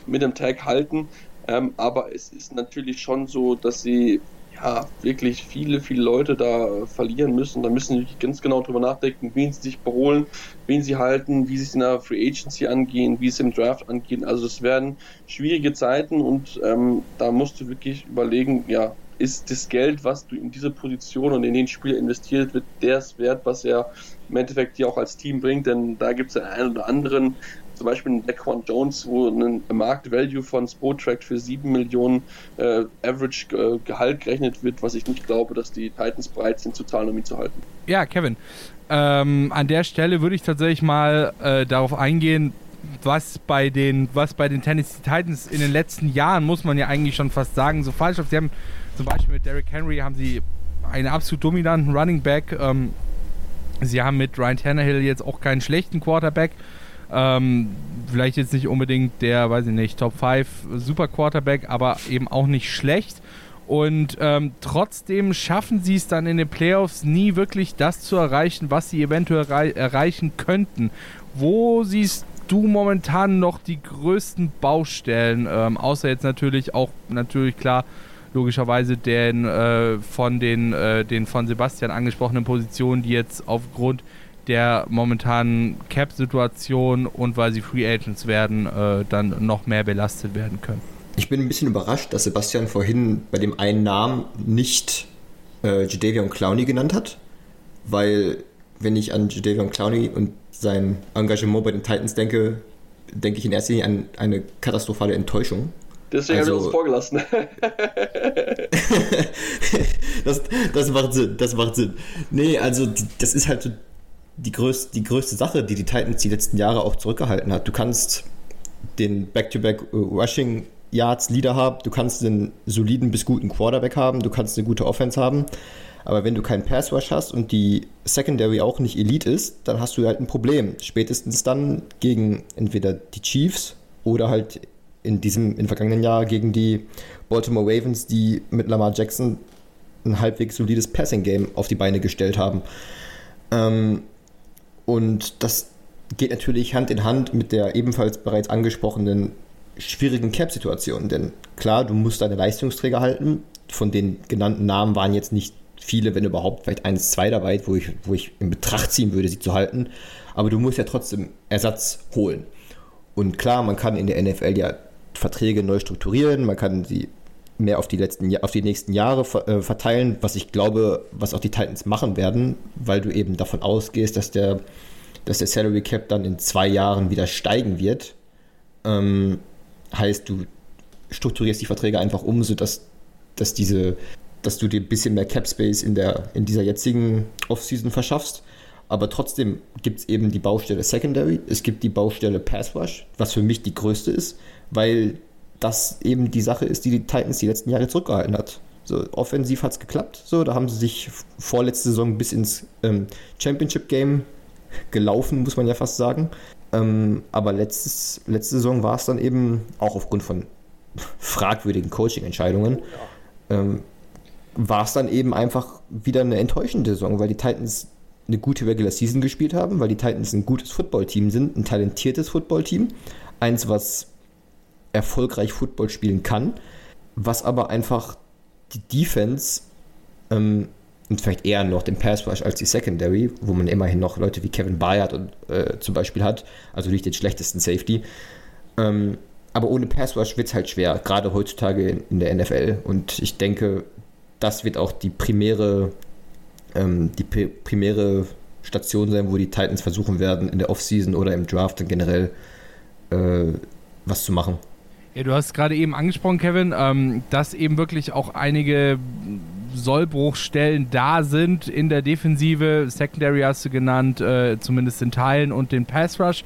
Speaker 3: mit Tag halten. Ähm, aber es ist natürlich schon so, dass sie ja, wirklich viele, viele Leute da verlieren müssen. Da müssen sie ganz genau drüber nachdenken, wen sie sich beholen, wen sie halten, wie sie es in der Free Agency angehen, wie es im Draft angeht. Also es werden schwierige Zeiten und ähm, da musst du wirklich überlegen, ja, ist das Geld, was du in diese Position und in den Spieler investiert wird, der ist wert, was er im Endeffekt dir auch als Team bringt, denn da gibt es einen oder anderen, zum Beispiel ein Daquan Jones, wo ein Marktvalue von Spotrack für 7 Millionen äh, Average äh, Gehalt gerechnet wird, was ich nicht glaube, dass die Titans bereit sind zu zahlen, um ihn zu halten.
Speaker 2: Ja, Kevin, ähm, an der Stelle würde ich tatsächlich mal äh, darauf eingehen, was bei den, was bei den Tennessee Titans in den letzten Jahren, muss man ja eigentlich schon fast sagen, so falsch auf. Sie haben zum Beispiel mit Derrick Henry haben sie einen absolut dominanten Running Back. Ähm, sie haben mit Ryan Tannehill jetzt auch keinen schlechten Quarterback. Ähm, vielleicht jetzt nicht unbedingt der, weiß ich nicht, Top 5 Super Quarterback, aber eben auch nicht schlecht. Und ähm, trotzdem schaffen sie es dann in den Playoffs nie wirklich das zu erreichen, was sie eventuell erreichen könnten. Wo siehst du momentan noch die größten Baustellen? Ähm, außer jetzt natürlich auch, natürlich klar, logischerweise den äh, von den, äh, den von Sebastian angesprochenen Positionen, die jetzt aufgrund der momentanen Cap-Situation und weil sie Free Agents werden, äh, dann noch mehr belastet werden können.
Speaker 4: Ich bin ein bisschen überrascht, dass Sebastian vorhin bei dem einen Namen nicht äh, Jadavion Clowney genannt hat, weil wenn ich an Jadavion Clowney und sein Engagement bei den Titans denke, denke ich in erster Linie an eine katastrophale Enttäuschung.
Speaker 3: Deswegen also, haben wir uns vorgelassen. *laughs* *laughs*
Speaker 4: das, das macht Sinn, das macht Sinn. Nee, also das ist halt so die, größ die größte Sache, die die Titans die letzten Jahre auch zurückgehalten hat. Du kannst den Back-to-Back -back Rushing Yards Leader haben, du kannst einen soliden bis guten Quarterback haben, du kannst eine gute Offense haben, aber wenn du keinen Pass Rush hast und die Secondary auch nicht Elite ist, dann hast du halt ein Problem. Spätestens dann gegen entweder die Chiefs oder halt in diesem, im vergangenen Jahr gegen die Baltimore Ravens, die mit Lamar Jackson ein halbwegs solides Passing-Game auf die Beine gestellt haben. Ähm, und das geht natürlich Hand in Hand mit der ebenfalls bereits angesprochenen schwierigen Cap-Situation. Denn klar, du musst deine Leistungsträger halten. Von den genannten Namen waren jetzt nicht viele, wenn überhaupt, vielleicht eins, zwei dabei, wo ich, wo ich in Betracht ziehen würde, sie zu halten. Aber du musst ja trotzdem Ersatz holen. Und klar, man kann in der NFL ja Verträge neu strukturieren, man kann sie mehr auf die letzten auf die nächsten Jahre äh, verteilen, was ich glaube, was auch die Titans machen werden, weil du eben davon ausgehst, dass der, dass der Salary Cap dann in zwei Jahren wieder steigen wird. Ähm, heißt, du strukturierst die Verträge einfach um, sodass dass diese, dass du dir ein bisschen mehr Cap Space in, der, in dieser jetzigen Offseason verschaffst. Aber trotzdem gibt es eben die Baustelle Secondary, es gibt die Baustelle Pass Rush, was für mich die größte ist, weil das eben die Sache ist, die die Titans die letzten Jahre zurückgehalten hat. So, offensiv hat es geklappt, so, da haben sie sich vorletzte Saison bis ins ähm, Championship-Game gelaufen, muss man ja fast sagen. Ähm, aber letztes, letzte Saison war es dann eben, auch aufgrund von fragwürdigen Coaching-Entscheidungen, ähm, war es dann eben einfach wieder eine enttäuschende Saison, weil die Titans eine gute Regular Season gespielt haben, weil die Titans ein gutes Footballteam sind, ein talentiertes Footballteam, eins, was erfolgreich Football spielen kann, was aber einfach die Defense ähm, und vielleicht eher noch den Pass Rush als die Secondary, wo man immerhin noch Leute wie Kevin Bayard und, äh, zum Beispiel hat, also nicht den schlechtesten Safety. Ähm, aber ohne Pass Rush wird es halt schwer, gerade heutzutage in, in, der NFL. Und ich denke, das wird auch die primäre, ähm, die primäre Station sein, wo die Titans versuchen werden, in der Offseason oder im Draft generell äh, was zu machen.
Speaker 2: Ja, du hast gerade eben angesprochen, Kevin, ähm, dass eben wirklich auch einige Sollbruchstellen da sind in der Defensive. Secondary hast du genannt, äh, zumindest in Teilen und den Pass Rush.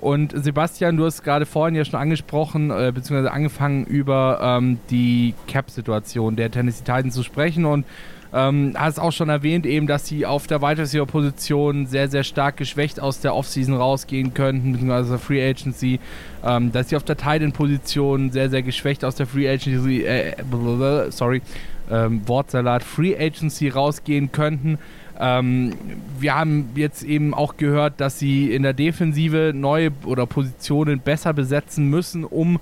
Speaker 2: Und Sebastian, du hast gerade vorhin ja schon angesprochen, äh, beziehungsweise angefangen über ähm, die Cap-Situation der Tennessee Titans zu sprechen und ähm, hast auch schon erwähnt, eben, dass sie auf der Wide Position sehr, sehr stark geschwächt aus der Offseason rausgehen könnten, beziehungsweise Free Agency. Ähm, dass sie auf der Titan Position sehr, sehr geschwächt aus der Free Agency, äh, sorry, ähm, Wortsalat, Free Agency rausgehen könnten. Ähm, wir haben jetzt eben auch gehört, dass sie in der Defensive neue oder Positionen besser besetzen müssen, um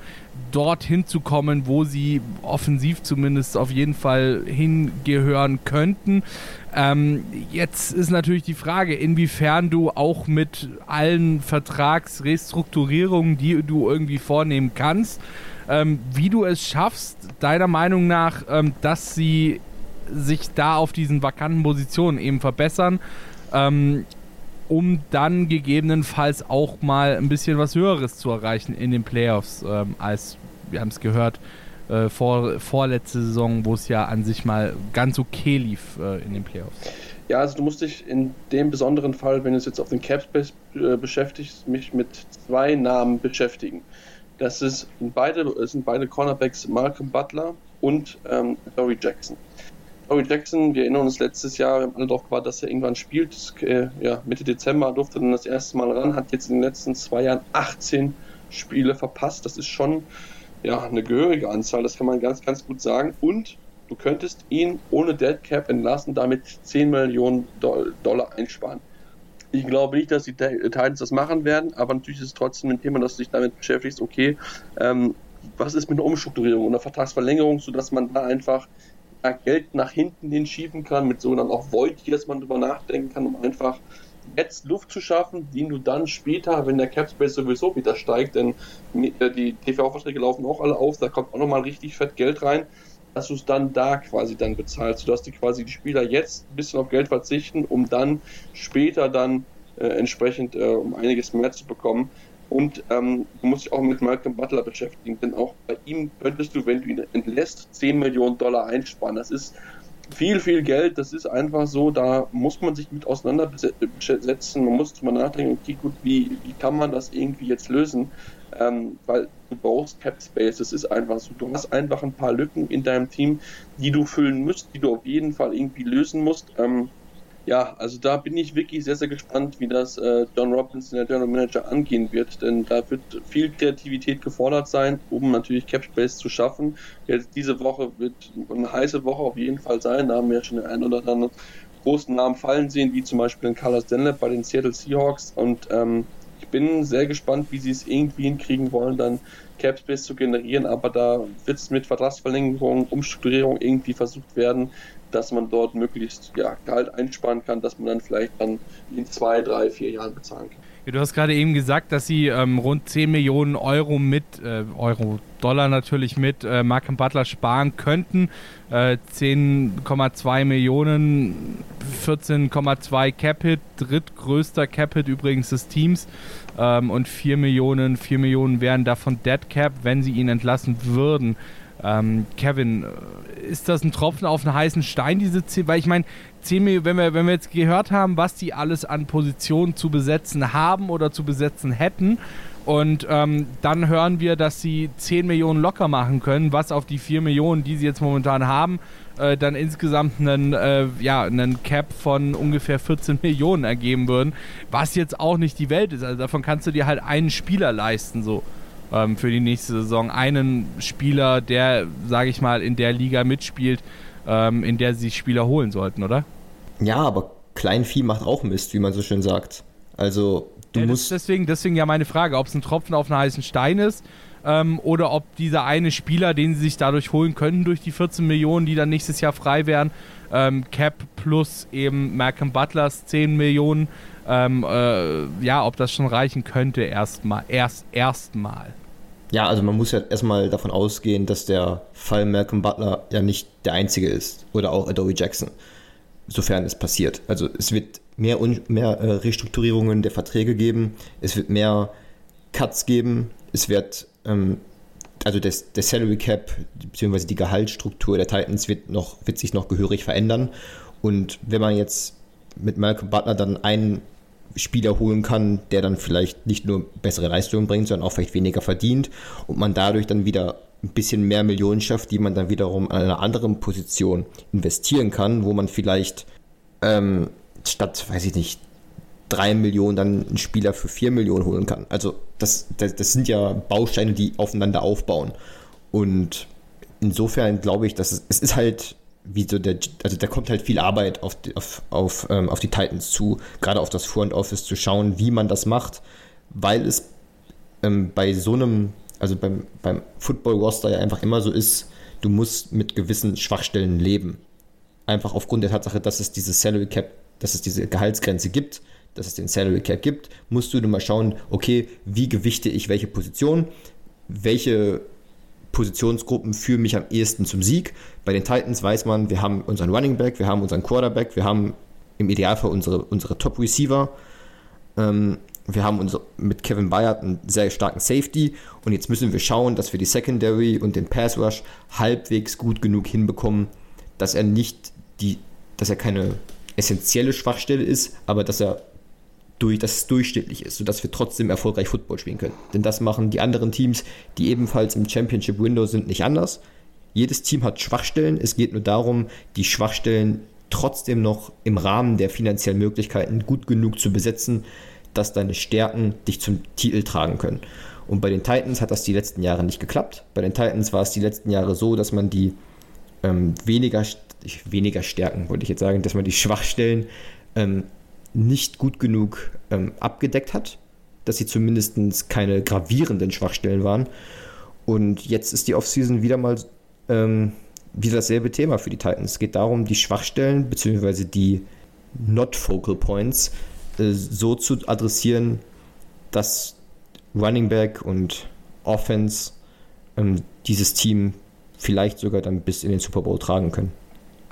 Speaker 2: dorthin zu kommen, wo sie offensiv zumindest auf jeden Fall hingehören könnten. Ähm, jetzt ist natürlich die Frage, inwiefern du auch mit allen Vertragsrestrukturierungen, die du irgendwie vornehmen kannst, ähm, wie du es schaffst, deiner Meinung nach, ähm, dass sie sich da auf diesen vakanten Positionen eben verbessern, ähm, um dann gegebenenfalls auch mal ein bisschen was Höheres zu erreichen in den Playoffs, ähm, als wir haben es gehört, äh, vor, vorletzte Saison, wo es ja an sich mal ganz okay lief äh, in den Playoffs.
Speaker 3: Ja, also du musst dich in dem besonderen Fall, wenn du es jetzt auf den Cap Space äh, beschäftigst, mich mit zwei Namen beschäftigen. Das ist beide, das sind beide Cornerbacks Malcolm Butler und ähm, Dory Jackson. Dory Jackson, wir erinnern uns letztes Jahr, wir haben alle darauf gewartet, dass er irgendwann spielt. Äh, ja, Mitte Dezember durfte er dann das erste Mal ran, hat jetzt in den letzten zwei Jahren 18 Spiele verpasst. Das ist schon ja, eine gehörige Anzahl, das kann man ganz, ganz gut sagen. Und du könntest ihn ohne Dead Cap entlassen, damit 10 Millionen Dollar einsparen. Ich glaube nicht, dass die Titans das machen werden, aber natürlich ist es trotzdem ein Thema, dass du dich damit beschäftigst, okay, ähm, was ist mit einer Umstrukturierung einer Vertragsverlängerung, sodass man da einfach Geld nach hinten hinschieben kann, mit sogenannten auch Void dass man drüber nachdenken kann, um einfach jetzt Luft zu schaffen, die du dann später, wenn der Cap Space sowieso wieder steigt, denn äh, die TV-Verträge laufen auch alle auf, da kommt auch nochmal richtig fett Geld rein, dass du es dann da quasi dann bezahlst, sodass die quasi die Spieler jetzt ein bisschen auf Geld verzichten, um dann später dann äh, entsprechend äh, um einiges mehr zu bekommen. Und ähm, du musst dich auch mit Malcolm Butler beschäftigen, denn auch bei ihm könntest du, wenn du ihn entlässt, 10 Millionen Dollar einsparen. Das ist viel, viel Geld. Das ist einfach so, da muss man sich mit auseinandersetzen. Man muss drüber nachdenken, okay, gut, wie, wie kann man das irgendwie jetzt lösen? Ähm, weil du brauchst Cap Space. Das ist einfach so. Du hast einfach ein paar Lücken in deinem Team, die du füllen musst, die du auf jeden Fall irgendwie lösen musst. Ähm, ja, also da bin ich wirklich sehr, sehr gespannt, wie das äh, John Robinson, der General Manager, angehen wird, denn da wird viel Kreativität gefordert sein, um natürlich Cap Space zu schaffen. Jetzt diese Woche wird eine heiße Woche auf jeden Fall sein, da haben wir ja schon den einen oder anderen großen Namen fallen sehen, wie zum Beispiel den Carlos Dunlap bei den Seattle Seahawks. Und ähm, ich bin sehr gespannt, wie sie es irgendwie hinkriegen wollen, dann Cap Space zu generieren, aber da wird es mit Vertragsverlängerung, Umstrukturierung irgendwie versucht werden, dass man dort möglichst ja, Gehalt einsparen kann, dass man dann vielleicht dann in zwei, drei, vier Jahren bezahlen kann.
Speaker 2: Ja, du hast gerade eben gesagt, dass sie ähm, rund 10 Millionen Euro mit, äh, Euro, Dollar natürlich mit äh, Markham Butler sparen könnten. Äh, 10,2 Millionen, 14,2 Capit, drittgrößter Capit übrigens des Teams. Ähm, und 4 Millionen, 4 Millionen wären davon Dead Cap, wenn sie ihn entlassen würden. Ähm, Kevin, ist das ein Tropfen auf einen heißen Stein, diese 10? Weil ich meine, 10 wenn wir, wenn wir jetzt gehört haben, was die alles an Positionen zu besetzen haben oder zu besetzen hätten, und ähm, dann hören wir, dass sie 10 Millionen locker machen können, was auf die 4 Millionen, die sie jetzt momentan haben, äh, dann insgesamt einen, äh, ja, einen Cap von ungefähr 14 Millionen ergeben würden, was jetzt auch nicht die Welt ist. Also davon kannst du dir halt einen Spieler leisten, so ähm, für die nächste Saison. Einen Spieler, der, sage ich mal, in der Liga mitspielt, ähm, in der sie sich Spieler holen sollten, oder?
Speaker 4: Ja, aber Kleinvieh macht auch Mist, wie man so schön sagt. Also du ja, musst.
Speaker 2: Deswegen, deswegen ja meine Frage, ob es ein Tropfen auf einen heißen Stein ist ähm, oder ob dieser eine Spieler, den sie sich dadurch holen könnten, durch die 14 Millionen, die dann nächstes Jahr frei wären, ähm, Cap plus eben Malcolm Butlers 10 Millionen, ähm, äh, ja, ob das schon reichen könnte erstmal, erst erstmal.
Speaker 4: Ja, also man muss ja erstmal davon ausgehen, dass der Fall Malcolm Butler ja nicht der einzige ist oder auch Adobe Jackson, sofern es passiert. Also es wird mehr, mehr äh, Restrukturierungen der Verträge geben, es wird mehr Cuts geben, es wird ähm, also das, der Salary Cap bzw. die Gehaltsstruktur der Titans wird, noch, wird sich noch gehörig verändern. Und wenn man jetzt mit Malcolm Butler dann einen Spieler holen kann, der dann vielleicht nicht nur bessere Leistungen bringt, sondern auch vielleicht weniger verdient und man dadurch dann wieder ein bisschen mehr Millionen schafft, die man dann wiederum an einer anderen Position investieren kann, wo man vielleicht ähm, statt, weiß ich nicht, drei Millionen dann einen Spieler für vier Millionen holen kann. Also das, das, das sind ja Bausteine, die aufeinander aufbauen. Und insofern glaube ich, dass es, es ist halt wie so der, also da kommt halt viel Arbeit auf auf, auf, ähm, auf die Titans zu, gerade auf das Front Office zu schauen, wie man das macht, weil es ähm, bei so einem, also beim, beim Football Roster ja einfach immer so ist, du musst mit gewissen Schwachstellen leben. Einfach aufgrund der Tatsache, dass es diese Salary Cap, dass es diese Gehaltsgrenze gibt, dass es den Salary Cap gibt, musst du nur mal schauen, okay, wie gewichte ich welche Position, welche Positionsgruppen führen mich am ehesten zum Sieg. Bei den Titans weiß man, wir haben unseren Running Back, wir haben unseren Quarterback, wir haben im Idealfall unsere, unsere Top Receiver. Ähm, wir haben unser, mit Kevin Bayard einen sehr starken Safety und jetzt müssen wir schauen, dass wir die Secondary und den Pass Rush halbwegs gut genug hinbekommen, dass er nicht die, dass er keine essentielle Schwachstelle ist, aber dass er durch, dass es durchschnittlich ist, sodass wir trotzdem erfolgreich Football spielen können. Denn das machen die anderen Teams, die ebenfalls im Championship Window sind, nicht anders. Jedes Team hat Schwachstellen. Es geht nur darum, die Schwachstellen trotzdem noch im Rahmen der finanziellen Möglichkeiten gut genug zu besetzen, dass deine Stärken dich zum Titel tragen können. Und bei den Titans hat das die letzten Jahre nicht geklappt. Bei den Titans war es die letzten Jahre so, dass man die ähm, weniger, weniger Stärken, wollte ich jetzt sagen, dass man die Schwachstellen ähm, nicht gut genug ähm, abgedeckt hat, dass sie zumindest keine gravierenden Schwachstellen waren. Und jetzt ist die Offseason wieder mal ähm, wieder dasselbe Thema für die Titans. Es geht darum, die Schwachstellen bzw. die Not-Focal Points äh, so zu adressieren, dass Running Back und Offense ähm, dieses Team vielleicht sogar dann bis in den Super Bowl tragen können.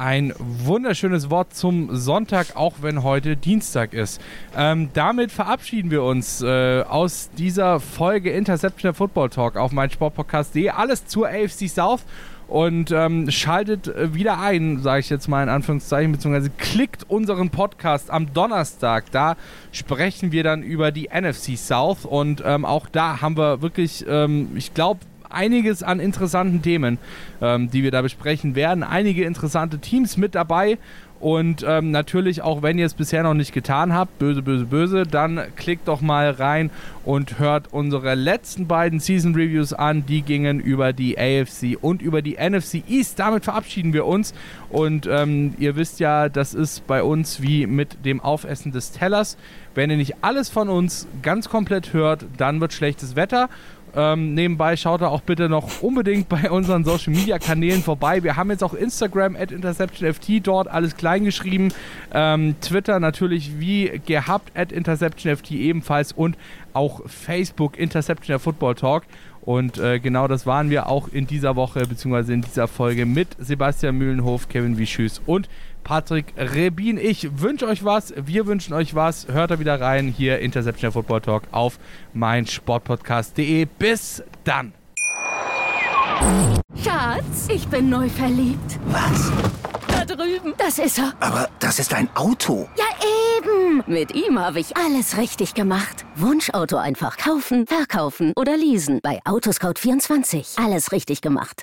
Speaker 2: Ein wunderschönes Wort zum Sonntag, auch wenn heute Dienstag ist. Ähm, damit verabschieden wir uns äh, aus dieser Folge Interception Football Talk auf meinsportpodcast.de. Alles zur AFC South und ähm, schaltet äh, wieder ein, sage ich jetzt mal in Anführungszeichen, beziehungsweise klickt unseren Podcast am Donnerstag. Da sprechen wir dann über die NFC South und ähm, auch da haben wir wirklich, ähm, ich glaube, einiges an interessanten Themen, ähm, die wir da besprechen werden. Einige interessante Teams mit dabei und ähm, natürlich, auch wenn ihr es bisher noch nicht getan habt, böse, böse, böse, dann klickt doch mal rein und hört unsere letzten beiden Season Reviews an. Die gingen über die AFC und über die NFC East. Damit verabschieden wir uns. Und ähm, ihr wisst ja, das ist bei uns wie mit dem Aufessen des Tellers. Wenn ihr nicht alles von uns ganz komplett hört, dann wird schlechtes Wetter. Ähm, nebenbei schaut da auch bitte noch unbedingt bei unseren Social Media Kanälen vorbei. Wir haben jetzt auch Instagram at InterceptionFT dort alles klein geschrieben. Ähm, Twitter natürlich wie gehabt at InterceptionFT ebenfalls und auch Facebook Interception Football Talk. Und äh, genau das waren wir auch in dieser Woche bzw. in dieser Folge mit Sebastian Mühlenhof, Kevin Wischüß und Patrick Rebin. Ich wünsche euch was, wir wünschen euch was. Hört da wieder rein hier Interception Football Talk auf meinsportpodcast.de. Bis dann.
Speaker 5: Schatz, ich bin neu verliebt.
Speaker 6: Was?
Speaker 5: Da drüben. Das ist er.
Speaker 6: Aber das ist ein Auto.
Speaker 5: Ja, eben. Mit ihm habe ich alles richtig gemacht. Wunschauto einfach kaufen, verkaufen oder leasen. Bei Autoscout24. Alles richtig gemacht.